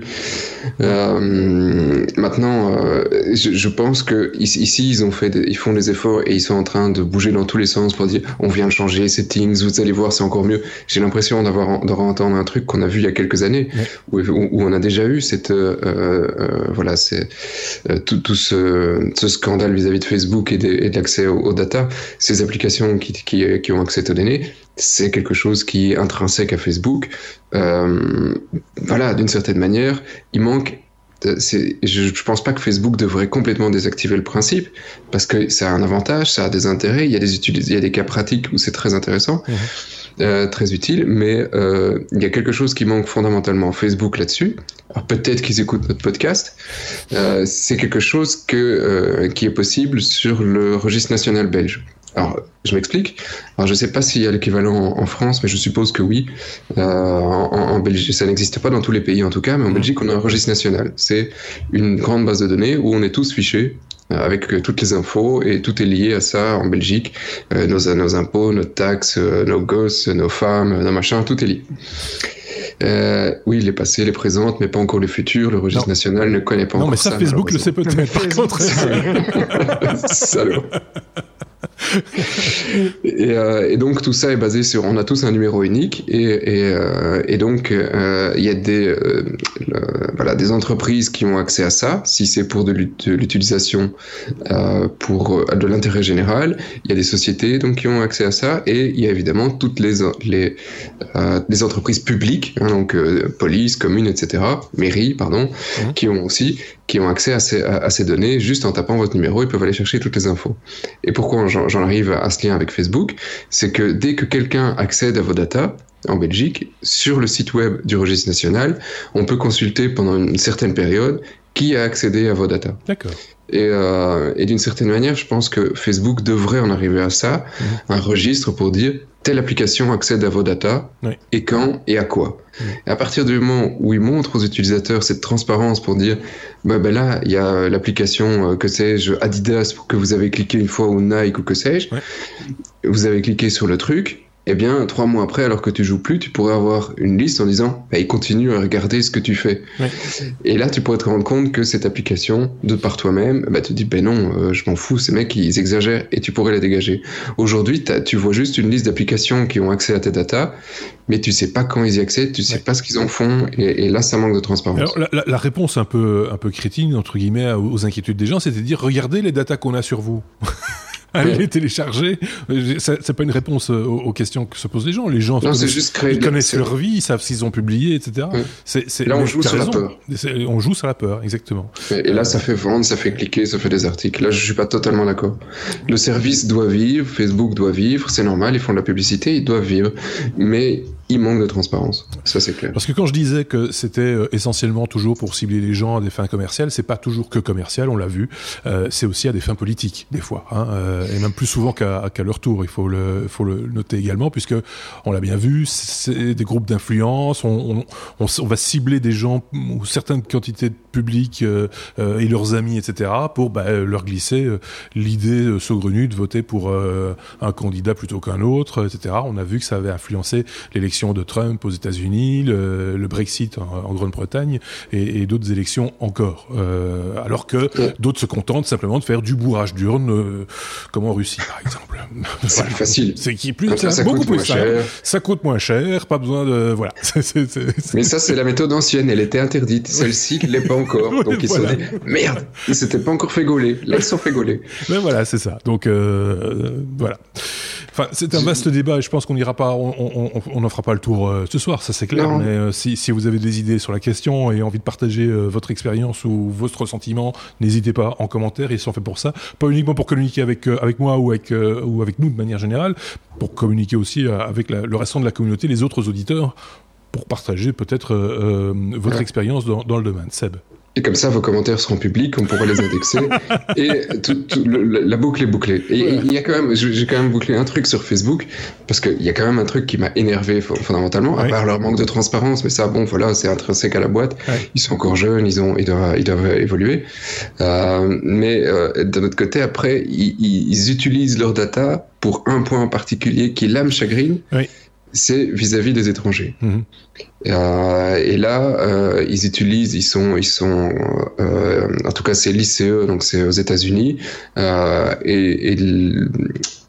Euh, maintenant, euh, je, je, pense que ici, ils ont fait, des, ils font des efforts et ils sont en train de bouger dans tous les sens pour dire, on vient de changer les settings. Vous allez voir, c'est encore mieux. J'ai l'impression d'avoir d'entendre un truc qu'on a vu il y a quelques années, où, où, on a déjà eu cette, euh, euh voilà, c'est euh, tout, tout ce, ce, scandale vis-à-vis de Facebook et de, l'accès aux, aux, data, ces applications qui, qui, qui ont accès aux données c'est quelque chose qui est intrinsèque à Facebook. Euh, voilà, d'une certaine manière, il manque. Je, je pense pas que Facebook devrait complètement désactiver le principe parce que ça a un avantage, ça a des intérêts. Il y a des il y a des cas pratiques où c'est très intéressant, mmh. euh, très utile, mais euh, il y a quelque chose qui manque fondamentalement Facebook là-dessus. Alors peut-être qu'ils écoutent notre podcast. Euh, c'est quelque chose que euh, qui est possible sur le registre national belge. Alors, je m'explique. Alors, je ne sais pas s'il y a l'équivalent en, France, mais je suppose que oui. Euh, en, en, Belgique, ça n'existe pas dans tous les pays en tout cas, mais en mhm. Belgique, on a un registre national. C'est une grande base de données où on est tous fichés euh, avec euh, toutes les infos et tout est lié à ça en Belgique. Nos, nos impôts, nos taxes, nos gosses, nos femmes, nos machins, tout est lié. Euh, oui, les passés, les présentes, mais pas encore les futurs. Le registre national ne connaît pas non, encore ça. Non, mais ça, Facebook le sait peut-être. Par [laughs] contre, Salaud. [laughs] et, euh, et, donc tout ça est basé sur, on a tous un numéro unique et, et, euh, et donc euh, il y a des, voilà, des entreprises qui ont accès à ça, si c'est pour de l'utilisation pour de l'intérêt général. Il y a des sociétés donc qui ont accès à ça et il y a évidemment toutes les les, les entreprises publiques, hein, donc police, commune, etc., mairie, pardon, mmh. qui ont aussi qui ont accès à ces, à, ces, données juste en tapant votre numéro, ils peuvent aller chercher toutes les infos. Et pourquoi j'en arrive à ce lien avec Facebook C'est que dès que quelqu'un accède à vos datas, en Belgique, sur le site web du registre national, on peut consulter pendant une certaine période qui a accédé à vos datas. D'accord. Et, euh, et d'une certaine manière, je pense que Facebook devrait en arriver à ça, mmh. un registre pour dire telle application accède à vos datas oui. et quand et à quoi. Et à partir du moment où ils montrent aux utilisateurs cette transparence pour dire bah, ben là il y a l'application euh, que sais-je Adidas que vous avez cliqué une fois ou Nike ou que sais-je, vous avez cliqué sur le truc eh bien, trois mois après, alors que tu joues plus, tu pourrais avoir une liste en disant, bah, il continue à regarder ce que tu fais. Ouais. Et là, tu pourrais te rendre compte que cette application, de par toi-même, bah, te dit, ben non, euh, je m'en fous, ces mecs, ils exagèrent, et tu pourrais la dégager. Aujourd'hui, tu vois juste une liste d'applications qui ont accès à tes datas, mais tu sais pas quand ils y accèdent, tu sais ouais. pas ce qu'ils en font, et, et, là, ça manque de transparence. Alors, la, la, la, réponse un peu, un peu critique, entre guillemets, aux inquiétudes des gens, c'était de dire, regardez les datas qu'on a sur vous. Allez les télécharger. C'est pas une réponse aux, aux, questions que se posent les gens. Les gens non, juste ils connaissent leur vie, ils savent s'ils ont publié, etc. Ouais. là, on joue sur raison. la peur. On joue sur la peur, exactement. Et, et, là, ça fait vendre, ça fait cliquer, ça fait des articles. Là, je suis pas totalement d'accord. Le service doit vivre, Facebook doit vivre, c'est normal, ils font de la publicité, ils doivent vivre. Mais il manque de transparence. Ça, c'est clair. Parce que quand je disais que c'était euh, essentiellement toujours pour cibler les gens à des fins commerciales, c'est pas toujours que commercial, on l'a vu. Euh, c'est aussi à des fins politiques, des fois. Hein, euh, et même plus souvent qu'à qu leur tour. Il faut le, noter également, puisque on l'a bien vu, c'est des groupes d'influence. On, va cibler des gens ou certaines quantités de public et leurs amis, etc., pour bah, leur glisser l'idée saugrenue de voter pour un candidat plutôt qu'un autre, etc. On a vu que ça avait influencé l'élection l'élection de Trump aux États-Unis, le, le, Brexit en, en Grande-Bretagne et, et d'autres élections encore. Euh, alors que d'autres se contentent simplement de faire du bourrage d'urne, euh, comme en Russie par exemple. [laughs] C'est plus facile. C'est qui plus, ça, ça beaucoup plus cher. Ça coûte moins cher, pas besoin de voilà. C est, c est, Mais ça c'est la méthode ancienne, elle était interdite. Celle-ci ne l'est pas encore. [laughs] Donc ils voilà. se sont dit merde, ils s'étaient pas encore fait gauler. Là ils sont fait gauler. Mais voilà, c'est ça. Donc euh, voilà. Enfin, c'est un vaste débat et je pense qu'on n'ira pas, on n'en fera pas le tour euh, ce soir, ça c'est clair. Non. Mais euh, si, si, vous avez des idées sur la question et envie de partager euh, votre expérience ou votre ressentiment, n'hésitez pas en commentaire. Ils sont faits pour ça, pas uniquement pour communiquer avec avec moi ou avec ou avec nous de manière générale, pour communiquer aussi avec la, le restant de la communauté, les autres auditeurs, pour partager peut-être votre ouais. expérience dans, dans le domaine. Seb. Et comme ça, vos commentaires seront publics, on pourra les indexer. [laughs] et tout, tout, le, la boucle est bouclée. Et il ouais. y a quand même, j'ai quand même bouclé un truc sur Facebook, parce qu'il y a quand même un truc qui m'a énervé fondamentalement, ouais. à part leur manque de transparence, mais ça, bon, voilà, c'est intrinsèque à la boîte. Ouais. Ils sont encore jeunes, ils, ont, ils, doivent, ils doivent évoluer. Euh, mais euh, d'un autre côté, après, ils, ils, utilisent leur data pour un point en particulier qui l'âme chagrine. C'est vis-à-vis des étrangers. Mmh. Euh, et là, euh, ils utilisent, ils sont, ils sont, euh, en tout cas, c'est l'ICE, donc c'est aux États-Unis, euh, et, et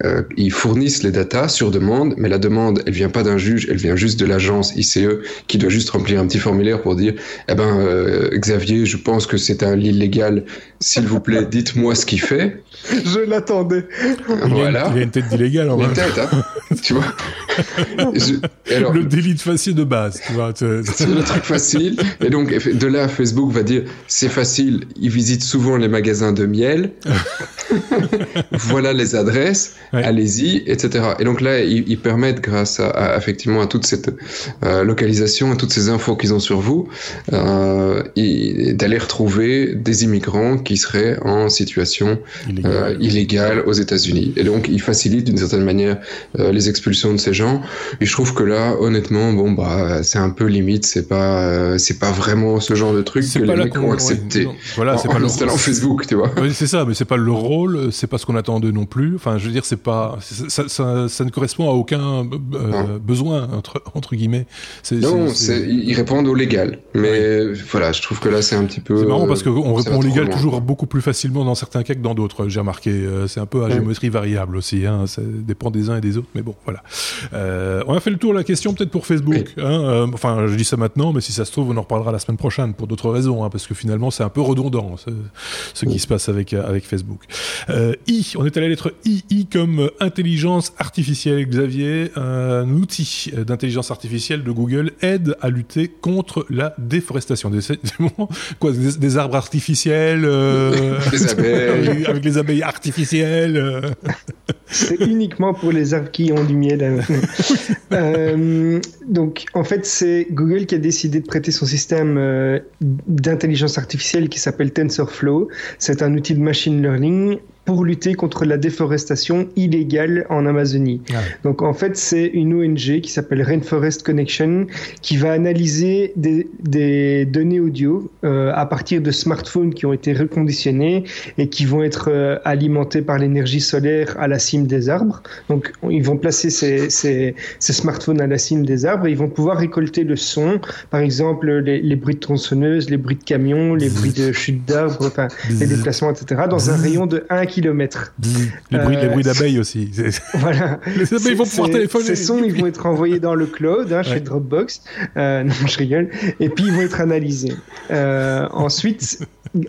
euh, ils fournissent les datas sur demande, mais la demande, elle vient pas d'un juge, elle vient juste de l'agence ICE qui doit juste remplir un petit formulaire pour dire, eh ben, euh, Xavier, je pense que c'est un lit légal. S'il vous plaît, dites-moi ce qu'il fait. Je l'attendais. Voilà. Il a une tête d'illégal en vrai. Une tête, hein. tu vois. [laughs] Je, alors, le délit de faciès de base, tu vois. [laughs] C'est le truc facile. Et donc, de là, Facebook va dire, c'est facile, ils visitent souvent les magasins de miel. [laughs] voilà les adresses, ouais. allez-y, etc. Et donc là, ils, ils permettent, grâce à, à, effectivement à toute cette euh, localisation, à toutes ces infos qu'ils ont sur vous, euh, d'aller retrouver des immigrants qui seraient en situation illégale, euh, illégale aux États-Unis. Et donc, ils facilitent d'une certaine manière les expulsions de ces gens. Et je trouve que là, honnêtement, bon, bah, c'est un peu limite. C'est pas, euh, c'est pas vraiment ce genre de truc que les mecs ont accepté. Ouais, voilà, c'est pas en installant Facebook, tu vois. Oui, c'est ça, mais c'est pas le rôle, c'est pas ce qu'on attend d'eux non plus. Enfin, je veux dire, c'est pas, ça, ça, ça, ne correspond à aucun euh, besoin entre, entre guillemets. C est, non, c est, ils répondent au légal, mais oui. voilà, je trouve que là, c'est un petit peu. C'est marrant parce qu'on répond au légal toujours beaucoup plus facilement dans certains cas que dans d'autres. J'ai remarqué, euh, c'est un peu à géométrie variable aussi. Hein, ça dépend des uns et des autres, mais bon, voilà. On a fait le tour de la question peut-être pour Facebook. Oui. Hein, euh, enfin, je dis ça maintenant, mais si ça se trouve, on en reparlera la semaine prochaine pour d'autres raisons, hein, parce que finalement, c'est un peu redondant ce, ce qui se passe avec avec Facebook. Euh, I, on est à la lettre I, I comme intelligence artificielle. Xavier, un outil d'intelligence artificielle de Google aide à lutter contre la déforestation. Des, quoi, des, des arbres artificiels, euh, des abeilles. [laughs] avec les abeilles artificielles. Euh. C'est uniquement pour les arbres qui ont du miel. [laughs] euh, donc, en fait, c'est Google qui a décidé de prêter son système euh, d'intelligence artificielle qui s'appelle TensorFlow. C'est un outil de machine learning pour lutter contre la déforestation illégale en Amazonie. Ah. Donc en fait, c'est une ONG qui s'appelle Rainforest Connection qui va analyser des, des données audio euh, à partir de smartphones qui ont été reconditionnés et qui vont être euh, alimentés par l'énergie solaire à la cime des arbres. Donc ils vont placer ces, ces, ces, smartphones à la cime des arbres et ils vont pouvoir récolter le son, par exemple les, les bruits de tronçonneuses, les bruits de camions, les bruits de chute d'arbres, enfin les déplacements, etc. dans un rayon de 1 km. Les bruits, euh, bruits d'abeilles aussi. [laughs] Voilà. Les abeilles vont pouvoir téléphoner. Ces sons, ils vont être envoyés dans le cloud, hein, chez ouais. Dropbox. Euh, [laughs] non, je rigole. Et puis, ils vont être analysés. Euh, ensuite,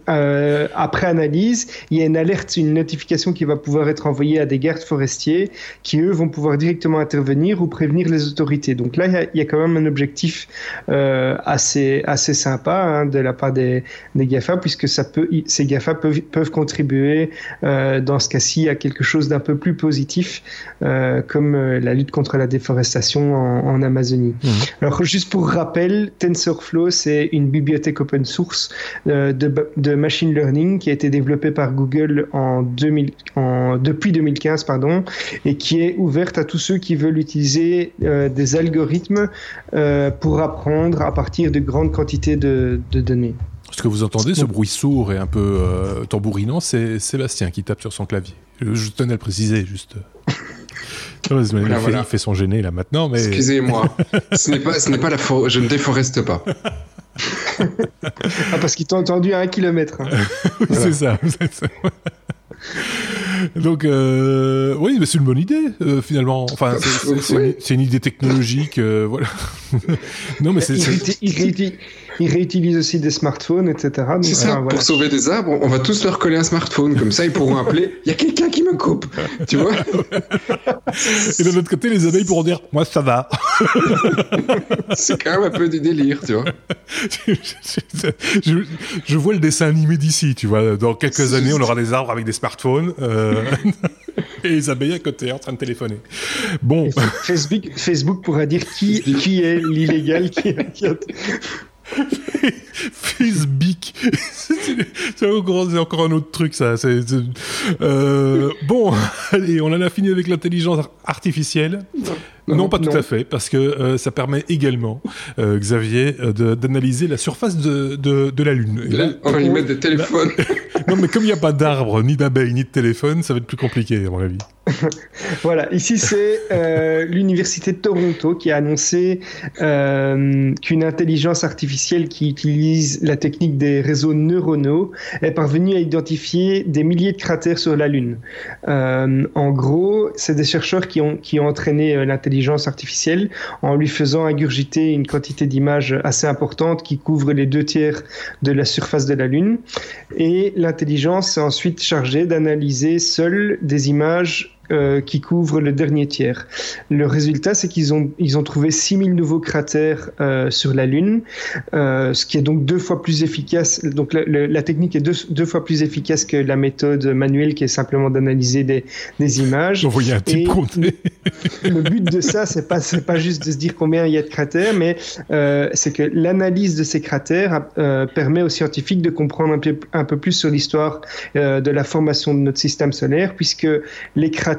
euh, après analyse, il y a une alerte, une notification qui va pouvoir être envoyée à des gardes forestiers qui, eux, vont pouvoir directement intervenir ou prévenir les autorités. Donc là, il y a, il y a quand même un objectif euh, assez, assez sympa hein, de la part des, des GAFA, puisque ça peut, ces GAFA peuvent, peuvent contribuer euh, dans ce cas-ci à quelque chose d'un peu plus positif, euh, comme euh, la lutte contre la déforestation en, en Amazonie. Mmh. Alors, juste pour rappel, TensorFlow, c'est une bibliothèque open source euh, de de machine learning qui a été développé par Google en 2000, en, depuis 2015 pardon, et qui est ouverte à tous ceux qui veulent utiliser euh, des algorithmes euh, pour apprendre à partir de grandes quantités de, de données. Ce que vous entendez, ce bruit sourd et un peu euh, tambourinant, c'est Sébastien qui tape sur son clavier. Je, tenais à le préciser, juste. [laughs] Il fait son gêné là maintenant, mais. Excusez-moi, [laughs] ce n'est pas, ce n'est pas la forêt. Je ne déforeste pas. Ah, parce qu'il t'a entendu à un kilomètre. Hein. [laughs] c'est ça. ça. Donc, euh, oui, mais c'est une bonne idée, euh, finalement. Enfin, c'est [laughs] une, idée technologique, euh, voilà. [laughs] non, mais c'est. Il, réutilise aussi des smartphones, etc. C'est ça, pour sauver des arbres, on va tous leur coller un smartphone, comme ça ils pourront appeler il y a quelqu'un qui me coupe, tu vois? Et de l'autre côté, les abeilles pourront dire moi ça va. [laughs] c'est quand même un peu du délire, tu vois. [laughs] je, vois le dessin animé d'ici, tu vois. Dans quelques années, on aura des arbres avec des smartphones. Euh, [laughs] et les abeilles à côté en train de téléphoner. Bon. Facebook, Facebook pourra dire qui, qui est l'illégal qui, qui a... Facebook. [laughs] c'est encore, un autre truc, ça. Euh, bon, [laughs] allez, on en a fini avec l'intelligence artificielle. Non, pas tout à fait, parce que euh, ça permet également, euh, Xavier, euh, d'analyser la surface de, de, de la Lune. là, on va y mettre des téléphones. [laughs] non, mais comme il n'y a pas d'arbres, ni d'abeilles, ni de téléphone, ça va être plus compliqué, à mon avis. [laughs] voilà, ici c'est l'université de Toronto qui a annoncé qu'une intelligence artificielle qui utilise la technique des réseaux neuronaux est parvenue à identifier des milliers de cratères sur la Lune. En gros, c'est des chercheurs qui ont, qui ont entraîné l'intelligence artificielle en lui faisant ingurgiter une quantité d'images assez importante qui couvre les deux tiers de la surface de la Lune. Et l'intelligence est ensuite chargée d'analyser seule des images euh, qui couvre le dernier tiers. Le résultat, c'est qu'ils ont, ils ont trouvé 6000 nouveaux cratères euh, sur la Lune, euh, ce qui est donc deux fois plus efficace. Donc la, la technique est deux, deux, fois plus efficace que la méthode manuelle qui est simplement d'analyser des, des images. Envoyer un type le, le but de ça, c'est pas, c'est pas juste de se dire combien il y a de cratères, mais c'est que l'analyse de ces cratères permet aux scientifiques de comprendre un peu, un peu plus sur l'histoire de la formation de notre système solaire, puisque les cratères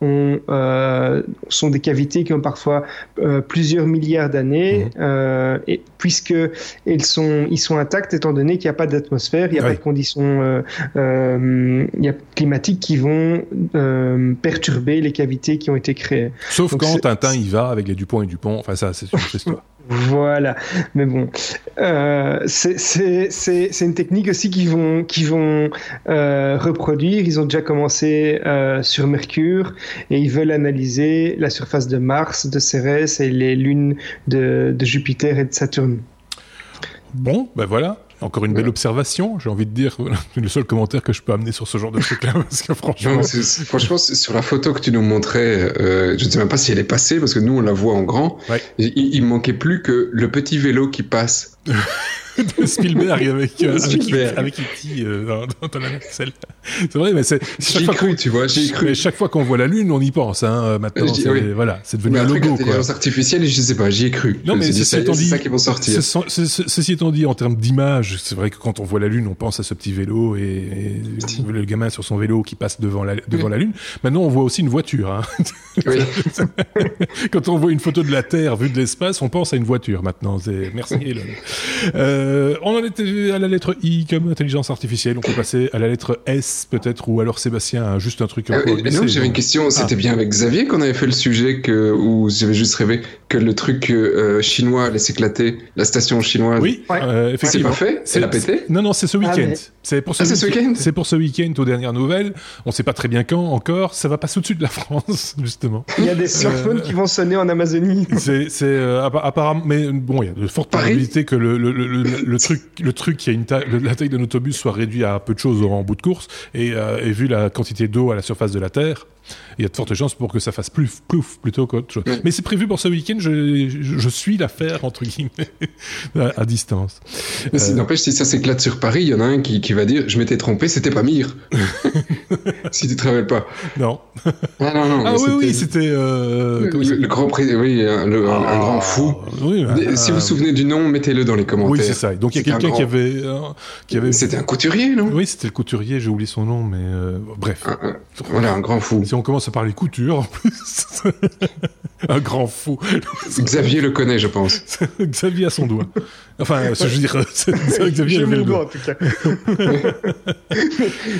ont, euh, sont des cavités qui ont parfois euh, plusieurs milliards d'années, euh, et puisque ils sont, ils sont intacts étant donné qu'il n'y a pas d'atmosphère, il n'y a pas de conditions il y a climatiques qui vont perturber les cavités qui ont été créées. Sauf quand Tintin y va avec les Dupont et Dupont, enfin ça c'est une autre histoire. Voilà, mais bon, euh, c'est une technique aussi qu'ils vont, vont euh, reproduire. Ils ont déjà commencé euh, sur Mercure et ils veulent analyser la surface de Mars, de Cérès et les lunes de Jupiter et de Saturne. Bon, ben voilà. Encore une belle observation, j'ai envie de dire. C'est le seul commentaire que je peux amener sur ce genre de truc-là, [laughs] parce que franchement. franchement, sur la photo que tu nous montrais, euh, je ne sais même pas si elle est passée, parce que nous, on la voit en grand. Il, il manquait plus que le petit vélo qui passe. [laughs] de Spielberg avec, euh, Spielberg. avec, E.T. Euh, dans, dans, la C'est vrai, mais c'est. J'ai cru, tu vois, cru. Mais chaque fois qu'on voit la Lune, on y pense, hein, maintenant. Voilà, c'est devenu un, logo. Intelligence artificielle, je sais pas, j'y ai cru. Non, mais c'est ça qui vont sortir. Ceci étant dit, en termes d'image, c'est vrai que quand on voit la Lune, on pense à ce petit vélo et, le gamin sur son vélo qui passe devant la, devant la Lune. Maintenant, on voit aussi une voiture. Hein. Oui. [laughs] quand on voit une photo de la Terre vue de l'espace, on pense à une voiture maintenant. Merci, [laughs] Elon. Euh, euh, on en était à la lettre I comme intelligence artificielle. On peut passer à la lettre S peut-être, ou alors Sébastien juste un truc. Euh, non, j'avais une question. C'était ah. bien avec Xavier qu'on avait fait le sujet que, où j'avais juste rêvé que le truc euh, chinois allait s'éclater, la station chinoise. Oui, effectivement. C'est pas fait C'est la pété Non, non, c'est ce ah, week-end. C'est pour ce, ah, ce week-end. C'est pour ce week-end aux dernières nouvelles. On sait pas très bien quand encore. Ça va passer au-dessus de la France, [laughs] justement. Il y a des smartphones qui vont sonner en Amazonie. [laughs] C'est apparemment, mais bon, il y a de fortes probabilités que le, le, le, le, truc, le truc qui a une taille, la taille d'un autobus soit réduit à peu de choses en bout de course, et, euh, et vu la quantité d'eau à la surface de la Terre, il y a de fortes chances pour que ça fasse plouf, plouf plutôt qu'autre chose. Mais c'est prévu pour ce week-end, je, je, suis l'affaire, entre guillemets, [laughs] à, distance. Mais euh... n'empêche, si ça s'éclate sur Paris, il y en a un qui, qui va dire Je m'étais trompé, c'était pas Mire. [laughs] si tu te rappelles pas. Non. Ah, non, non, ah oui, oui, c'était. Euh, le, grand oui, un, un grand fou. Oui, si vous vous souvenez du nom, mettez-le dans les commentaires. Oui, c'est ça. Donc il y a quelqu'un qui avait. Euh, qui avait... C'était un couturier, non? Oui, c'était le couturier, j'ai oublié son nom, mais euh, bref. voilà, un grand fou on commence à parler couture en plus. [laughs] un grand fou. Xavier le connaît, je pense. [laughs] Xavier a son doigt. Enfin, je veux dire, [laughs] [laughs] Xavier le doigt. en tout cas.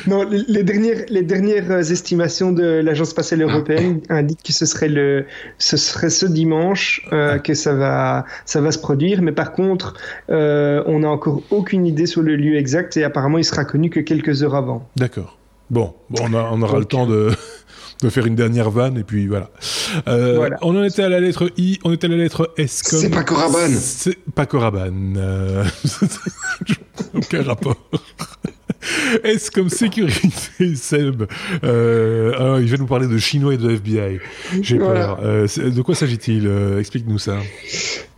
non, les dernières, les dernières estimations de l'Agence spatiale européenne indiquent que ce serait le, ce serait ce dimanche euh, que ça va, ça va se produire. Mais par contre, euh, on n'a encore aucune idée sur le lieu exact et apparemment il sera connu que quelques heures avant. D'accord. Bon, on, on aura le temps de faire une dernière vanne et puis voilà. Euh, On en était à la lettre I, on était à la lettre S comme. C'est pas Coraban. C'est pas Coraban. Euh... [laughs] Aucun rapport. S comme sécurité, Seb. Euh, alors, il va nous parler de chinois et de FBI. J'ai peur. Euh, de quoi s'agit-il euh, Explique-nous ça.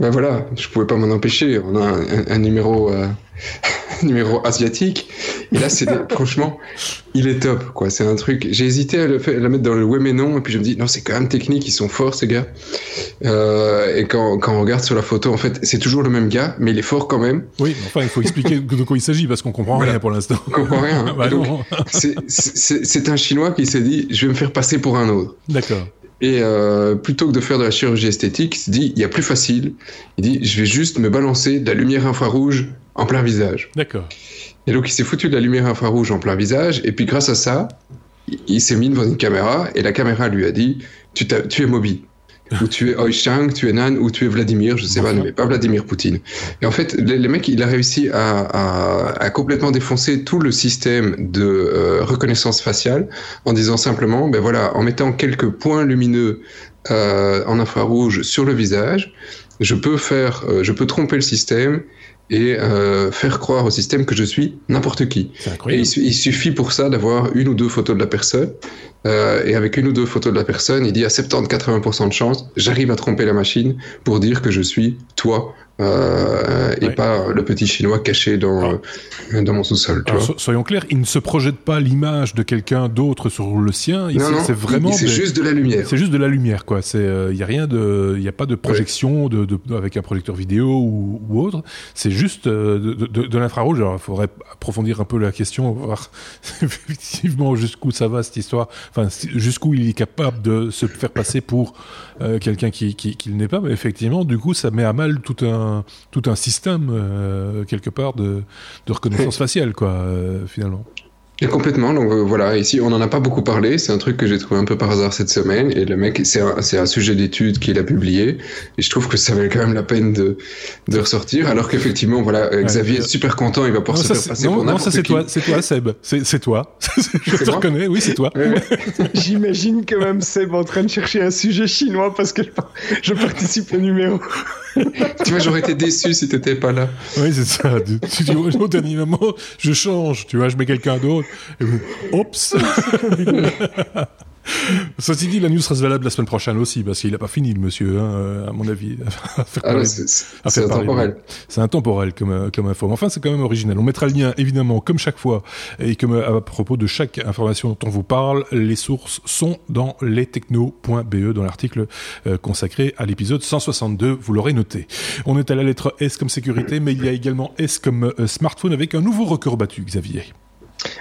Ben voilà, je pouvais pas m'en empêcher. On a un, un numéro euh, [laughs] numéro asiatique. Et là, c'est [laughs] franchement, il est top, quoi. C'est un truc. J'ai hésité à le, la mettre dans le ouais mais non, et puis je me dis non, c'est quand même technique. Ils sont forts, ces gars. Euh, et quand, quand on regarde sur la photo, en fait, c'est toujours le même gars, mais il est fort quand même. Oui, enfin, il faut expliquer de quoi il s'agit parce qu'on comprend rien pour l'instant. On comprend rien. Hein. [laughs] bah, c'est un Chinois qui s'est dit, je vais me faire passer pour un autre. D'accord. Et euh, plutôt que de faire de la chirurgie esthétique, il se dit, il y a plus facile. Il dit, je vais juste me balancer de la lumière infrarouge en plein visage. D'accord. Et donc il s'est foutu de la lumière infrarouge en plein visage, et puis grâce à ça, il s'est mis devant une caméra, et la caméra lui a dit Tu, tu es Moby. Ou tu es Oishang, tu es Nan, ou tu es Vladimir, je sais pas, mais pas Vladimir Poutine. Et en fait, les, mecs, il a réussi à, à, à, complètement défoncer tout le système de euh, reconnaissance faciale en disant simplement, ben voilà, en mettant quelques points lumineux euh, en infrarouge sur le visage, je peux faire, euh, je peux tromper le système et euh, faire croire au système que je suis n'importe qui. Et il, il, suffit pour ça d'avoir une ou deux photos de la personne. Euh, et avec une ou deux photos de la personne, il dit à 70-80% de chance, j'arrive à tromper la machine pour dire que je suis toi euh, et pas le petit chinois caché dans, ah. dans mon sous-sol. soyons clairs, il ne se projette pas l'image de quelqu'un d'autre sur le sien. c'est vraiment. C'est juste de la lumière. C'est juste de la lumière, quoi. C'est, il euh, y a rien de, il y a pas de projection de, de, avec un projecteur vidéo ou, ou autre. C'est juste euh, de, de, de l'infrarouge. Alors, il faudrait approfondir un peu la question, [laughs] voir effectivement jusqu'où ça va cette histoire. Enfin, jusqu'où il est capable de se faire passer pour euh, quelqu'un qui, qui, qui n'est pas. Mais effectivement, du coup, ça met à mal tout un tout un système euh, quelque part de, de reconnaissance faciale, quoi, euh, finalement. Et complètement, donc euh, voilà, ici on n'en a pas beaucoup parlé, c'est un truc que j'ai trouvé un peu par hasard cette semaine, et le mec, c'est un, un, sujet d'étude qu'il a publié, et je trouve que ça valait quand même la peine de, de ressortir, alors qu'effectivement, voilà, Xavier est super content, il va pouvoir se faire passer non, pour Non, ça c'est toi, c'est toi Seb, c'est toi, [laughs] je te reconnais, oui c'est toi. [laughs] J'imagine quand même Seb en train de chercher un sujet chinois parce que je participe au numéro. [laughs] tu vois, j'aurais été déçu si t'étais pas là. Oui, c'est ça. Tu dis, au dernier moment, je change, tu vois, je mets quelqu'un d'autre. Oups [laughs] [laughs] Ceci dit, la news sera valable la semaine prochaine aussi, parce qu'il n'a pas fini, le monsieur, hein, à mon avis. [laughs] ah c'est intemporel. C'est intemporel comme, euh, comme info. Enfin, c'est quand même original. On mettra le lien, évidemment, comme chaque fois, et comme à propos de chaque information dont on vous parle, les sources sont dans lestechno.be, dans l'article euh, consacré à l'épisode 162. Vous l'aurez noté. On est à la lettre S comme sécurité, mais il y a également S comme euh, smartphone avec un nouveau record battu, Xavier.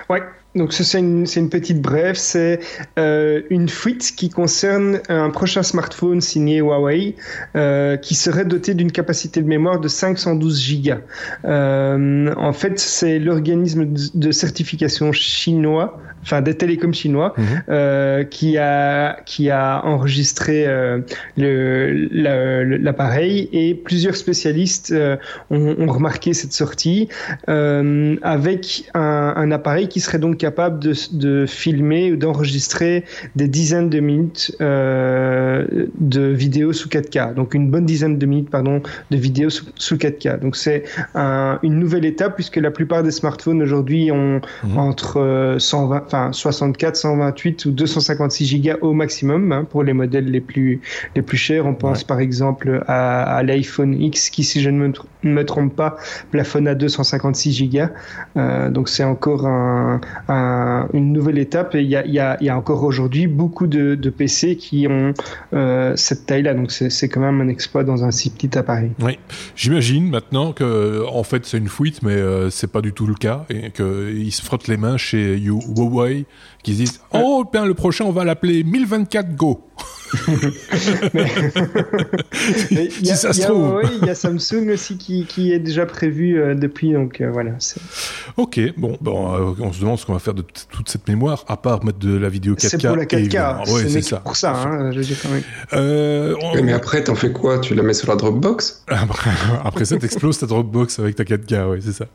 Ouais, donc c'est une, une, petite brève, c'est euh, une fuite qui concerne un prochain smartphone signé Huawei euh, qui serait doté d'une capacité de mémoire de 512 gigas. Euh, en fait, c'est l'organisme de certification chinois, enfin des télécoms chinois, mmh. euh, qui a qui a enregistré euh, l'appareil et plusieurs spécialistes euh, ont, ont, remarqué cette sortie avec un, un appareil qui serait donc capable de, de filmer ou d'enregistrer des dizaines de minutes euh, de vidéos sous 4K. Donc une bonne dizaine de minutes, pardon, de vidéos sous, sous 4K. Donc c'est un, une nouvelle étape puisque la plupart des smartphones aujourd'hui ont mmh. entre 120, enfin 64, 128 ou 256 gigas au maximum hein, pour les modèles les plus les plus chers. On pense ouais. par exemple à, à l'iPhone X qui, si je ne me, me trompe pas, plafonne à 256 gigas. Euh, donc c'est encore un, un, une nouvelle étape et il y a, y, a, y a, encore aujourd'hui beaucoup de, de, PC qui ont euh, cette taille-là. Donc c'est quand même un exploit dans un si petit appareil. Oui, j'imagine maintenant que en fait c'est une fuite, mais euh, c'est pas du tout le cas et qu'ils se frottent les mains chez Huawei qui disent oh ben le prochain on va l'appeler 1024 Go. [laughs] [laughs] il y, a, y a Samsung aussi qui, qui est déjà prévu euh, depuis, donc euh, voilà. Ok, bon, bon euh, on se demande ce qu'on va faire de toute cette mémoire, à part mettre de la vidéo 4K. C'est pour la 4K, ouais, c'est ça. pour ça, hein, je dis quand même. Mais après, t'en fais quoi? Tu la mets sur la Dropbox? [laughs] Après, après ça, t'exploses ta Dropbox avec ta 4K, oui, c'est ça.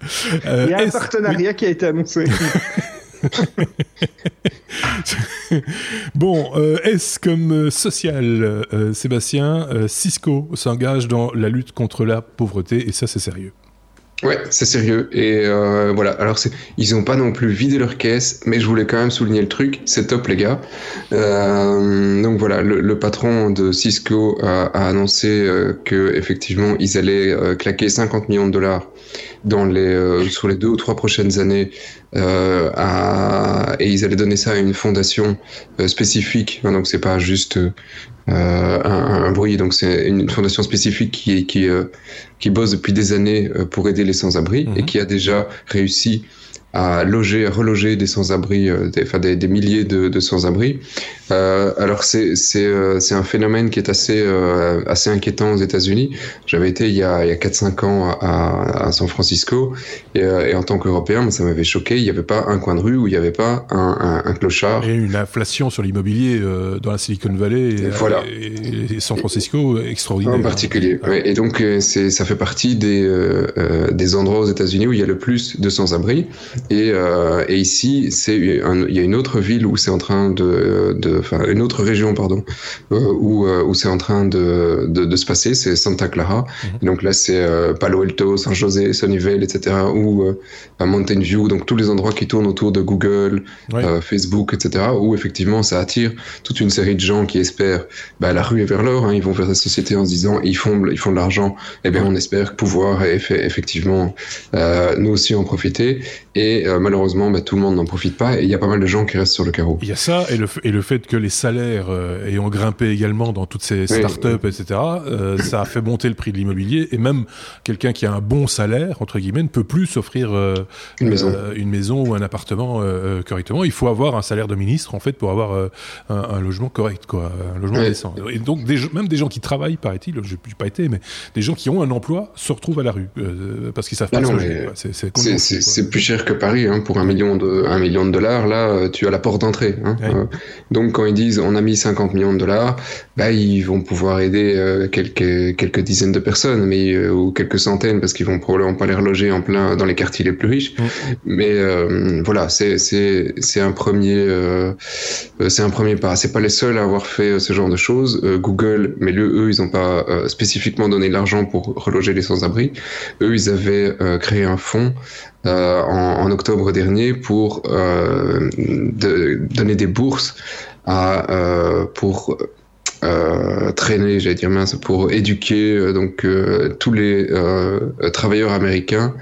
il y a un partenariat qui a été annoncé. Bon, euh, est-ce comme euh, social, euh, Sébastien, Cisco s'engage dans la lutte contre la pauvreté? Et ça c'est sérieux Ouais, c'est sérieux. Et voilà. Alors, ils n'ont pas non plus vidé leur caisse, mais je voulais quand même souligner le truc. C'est top, les gars. donc voilà, le, patron de Cisco a, a annoncé que effectivement, ils allaient claquer 50 millions de dollars dans les sur les deux ou trois prochaines années euh, à, et ils allaient donner ça à une fondation euh, spécifique. Donc c'est pas juste euh, un, un, bruit. Donc c'est une fondation spécifique qui qui qui bosse depuis des années pour aider les sans-abri et mhm. qui a déjà réussi à loger, à reloger des sans-abri, euh, des, enfin des, des, milliers de, de sans-abri. Euh, alors c'est c'est euh, c'est un phénomène qui est assez euh, assez inquiétant aux États-Unis. J'avais été il y a il y a quatre cinq ans à, à San Francisco et, et en tant qu'Européen, ça m'avait choqué. Il n'y avait pas un coin de rue où il n'y avait pas un, un, un clochard. Et une inflation sur l'immobilier dans la Silicon Valley et, voilà. et, San Francisco extraordinaire. En particulier. Ouais. Et donc c'est ça fait partie des des endroits aux États-Unis où il y a le plus de sans-abri. Et, euh, et ici, c'est il y a une autre ville où c'est en train de, enfin une autre région pardon, euh, où, euh, où c'est en train de, de, de se passer, c'est Santa Clara. Mhm. Donc là, c'est Palo Alto, San José, Sunnyvale, etc. Ou Mountain View, donc tous les endroits qui tournent autour de Google, Facebook, etc. Où effectivement, ça attire toute une série de gens qui espèrent bah, la rue est vers l'or. Hein, ils vont vers la société en se disant ils font ils font de l'argent. Eh bien, on espère pouvoir effectivement nous aussi en profiter. Et et euh, malheureusement, bah, tout le monde n'en profite pas et il y a pas mal de gens qui restent sur le carreau. Il y a ça et le, et le fait que les salaires euh, ayant grimpé également dans toutes ces startups, etc., euh, ça a fait monter le prix de l'immobilier et même quelqu'un qui a un bon salaire, entre guillemets, ne peut plus s'offrir une, maison. une maison ou un appartement correctement. Il faut avoir un salaire de ministre, en fait, pour avoir un, un, logement correct, quoi, un logement décent. Et donc, des, même des gens qui travaillent, paraît-il, je n'ai pas été, mais des gens qui ont un emploi se retrouvent à la rue parce qu'ils savent ah pas se loger. C'est plus cher que Paris, hein, pour un million de un million de dollars, là, euh, tu as la porte d'entrée. Hein. Euh, donc quand ils disent on a mis 50 millions de dollars, bah ils vont pouvoir aider euh, quelques quelques dizaines de personnes, mais ou quelques centaines parce qu'ils vont probablement pas les reloger en plein dans les quartiers les plus riches. Mais voilà, c'est c'est c'est un premier c'est un premier pas. C'est pas les seuls à avoir fait ce genre de choses. Google, mais eux, eux ils ont pas spécifiquement donné de l'argent pour reloger les sans-abri. Eux, ils avaient créé un fonds euh, en, octobre dernier pour euh, donner des bourses à, euh, pour traîner, j'allais dire mince, pour éduquer donc tous les travailleurs américains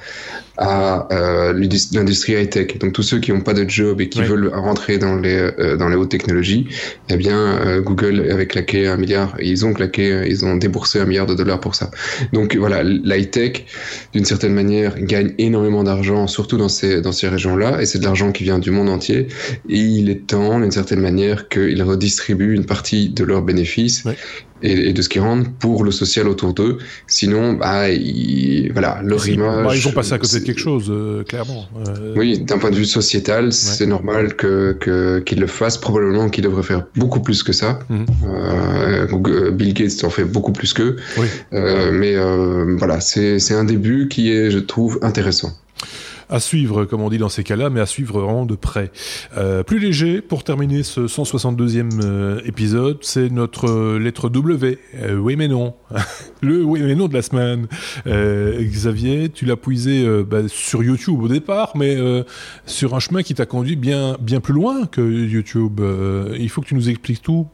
à euh, l'industrie high-tech. Donc tous ceux qui n'ont pas de job et qui veulent rentrer dans les euh, dans les hautes technologies, eh bien euh, Google avait claqué un milliard, ils ont claqué, ils ont déboursé un milliard de dollars pour ça. Donc voilà, l'high-tech d'une certaine manière gagne énormément d'argent, surtout dans ces dans ces régions-là, et c'est de l'argent qui vient du monde entier. Et il est temps d'une certaine manière qu'ils redistribuent une partie de leurs bénéfices et, de ce qu'ils rendent pour le social autour d'eux. Sinon, bah, ils, voilà, leur image. Bah, ils ont passé à côté de quelque chose, euh, clairement. Euh, oui, d'un point de vue sociétal, c'est normal que qu'ils le fassent. Probablement qu'ils devraient faire beaucoup plus que ça. Mhm. Euh, Bill Gates en fait beaucoup plus qu'eux. Oui. mais voilà, c'est un début qui est, je trouve, intéressant à suivre, comme on dit dans ces cas-là, mais à suivre vraiment de près. Euh, plus léger, pour terminer ce 162e euh, épisode, c'est notre euh, lettre W. Euh, oui mais non. [laughs] Le oui mais non de la semaine. Xavier, tu l'as puisé bah, sur YouTube au départ, mais sur un chemin qui t'a conduit bien, bien plus loin que YouTube. il faut que tu nous expliques tout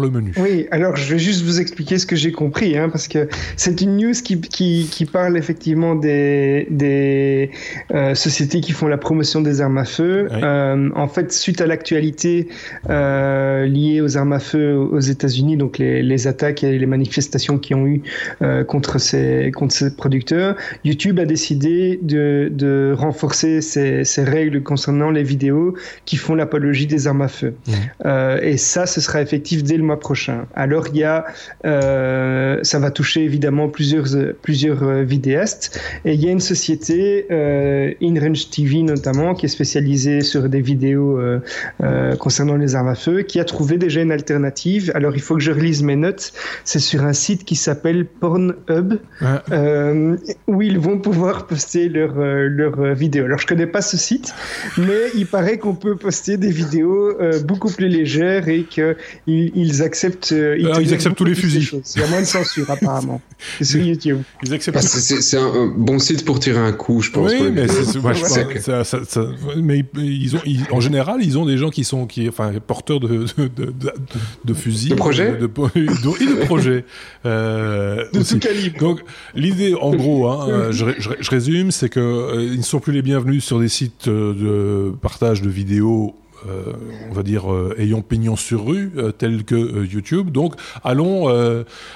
le menu. Oui, alors je vais juste vous expliquer ce que j'ai compris, hein, parce que c'est une news qui, qui, qui, parle effectivement des, des euh, sociétés qui font la promotion des armes à feu. Euh, en fait, suite à l'actualité euh, liée aux armes à feu aux États-Unis, donc les, les, attaques et les manifestations qui ont eu contre, ces, contre ces producteurs, YouTube a décidé de, de renforcer ses, ses, règles concernant les vidéos qui font l'apologie des armes à feu. Euh, et ça, ce sera effectif dès le mois prochain. Alors il y a, euh, ça va toucher évidemment plusieurs plusieurs euh, vidéastes et il y a une société, euh, InRange TV notamment, qui est spécialisée sur des vidéos euh, concernant les armes à feu, qui a trouvé déjà une alternative. Alors il faut que je relise mes notes. C'est sur un site qui s'appelle Pornhub, euh, où ils vont pouvoir poster leurs leurs vidéos. Alors je connais pas ce site, mais il paraît qu'on peut poster des vidéos beaucoup plus légères et qu'ils ils acceptent. Ils, Alors, ils acceptent tous les fusils. Il y a moins de censure apparemment. [laughs] C'est sur YouTube. Ils acceptent. Bah, c'est un, un, bon site pour tirer un coup, je pense. Oui, mais, c'est, ouais, je Ouais. [laughs] pense, ça, ça, ça, mais ils ont, ils, en général, ils ont des gens qui sont, qui, enfin, porteurs de, de, de, de, de fusils, De projets de, de- et de projets. Euh, De aussi. tout calibre. Donc l'idée, en gros, hein, euh, je, ré- je ré- je résume, c'est que euh, ils ne sont plus les bienvenus sur des sites euh, de partage de vidéos. Euh, on va dire euh, ayant pignon sur rue euh, tels que YouTube donc allons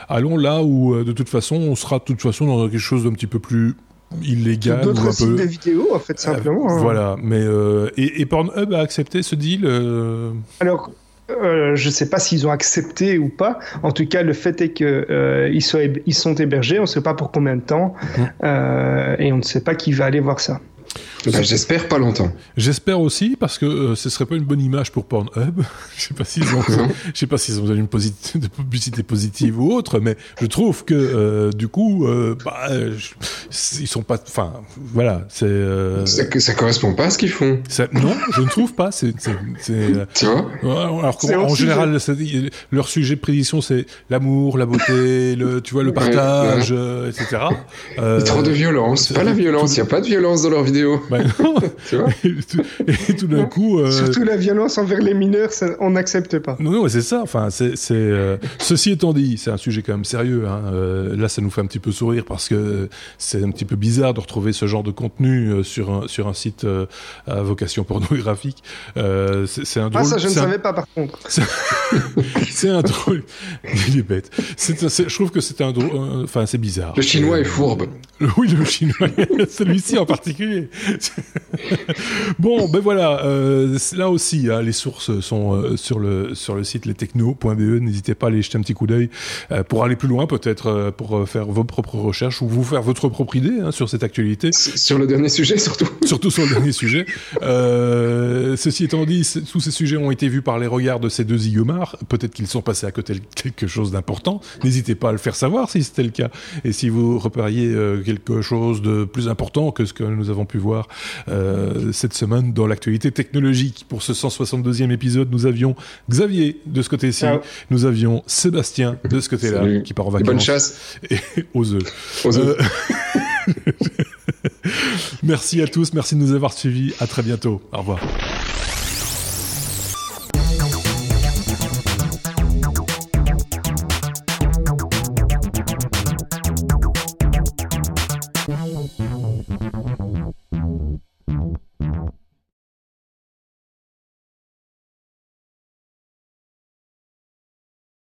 allons là où de toute façon on sera de toute façon dans quelque chose d'un petit peu plus illégal D'autres sites peu de vidéos, en fait, simplement. hein. voilà mais euh, et, et Pornhub a accepté ce deal euh, Alors, euh, je ne sais pas s'ils ont accepté ou pas. En tout cas, le fait est euh, ils, sont hébergés. On ne sait pas pour combien de temps, euh, et on ne sait pas qui va aller voir ça. Bah, J'espère pas longtemps. J'espère aussi parce que euh, ce serait pas une bonne image pour Pornhub. [laughs] je sais pas s'ils ont, [laughs] je sais pas s'ils ont posit- de publicité positive ou autre, mais je trouve que euh, du coup, euh, bah, je- ils sont pas. Enfin, voilà, c'est. Euh, Ça, ça correspond pas à ce qu'ils font. ça- non, je ne trouve pas. C'est. Tu vois? Ouais, Alors en général, leur sujet de prédiction, c'est l'amour, la beauté, le, tu vois, le partage, euh, etc. Euh, Trop de violence. Pas la violence. Il y a pas de violence dans leurs [laughs] bah non. Tu vois et tout, et tout d'un coup. euh, Surtout la violence envers les mineurs, ça, on n'accepte pas. Non, non, mais c'est ça. Enfin, c'est, c'est, euh, ceci étant dit, c'est un sujet quand même sérieux. Hein. Euh, là, ça nous fait un petit peu sourire parce que c'est un petit peu bizarre de retrouver ce genre de contenu euh, sur un sur un site euh, à vocation pornographique. Euh, c'est, c'est un drôle. Ah, ça, je ne un- savais pas, par contre. [laughs] C'est un drôle. [laughs] Il est bête. C'est, un- c'est- je trouve que c'est un drôle. Enfin, c'est bizarre. Le chinois est fourbe. Oui, le chinois, celui-ci en particulier. [laughs] bon, ben voilà, euh, là aussi, hein, les sources sont euh, sur le sur le site lestechno.be. N'hésitez pas à aller jeter un petit coup d'œil euh, pour aller plus loin, peut-être pour faire vos propres recherches ou vous faire votre propre idée hein, sur cette actualité Sur le dernier sujet, surtout. [laughs] surtout sur le dernier sujet. Ceci étant dit, tous ces sujets ont été vus par les regards de ces deux zigomars. Peut-être qu'ils sont passés à côté de quelque chose d'important. N'hésitez pas à le faire savoir si c'était le cas. Et si vous repériez quelque chose de plus important que ce que nous avons pu voir euh, cette semaine dans l'actualité technologique. Pour ce 162e épisode, nous avions Xavier de ce côté-ci. Nous avions Sébastien de ce côté-là, Salut. qui part en Et vacances. bonne chasse Et aux œufs. aux œufs. Euh, [laughs] merci à tous, merci de nous avoir suivis. À très bientôt. Au revoir.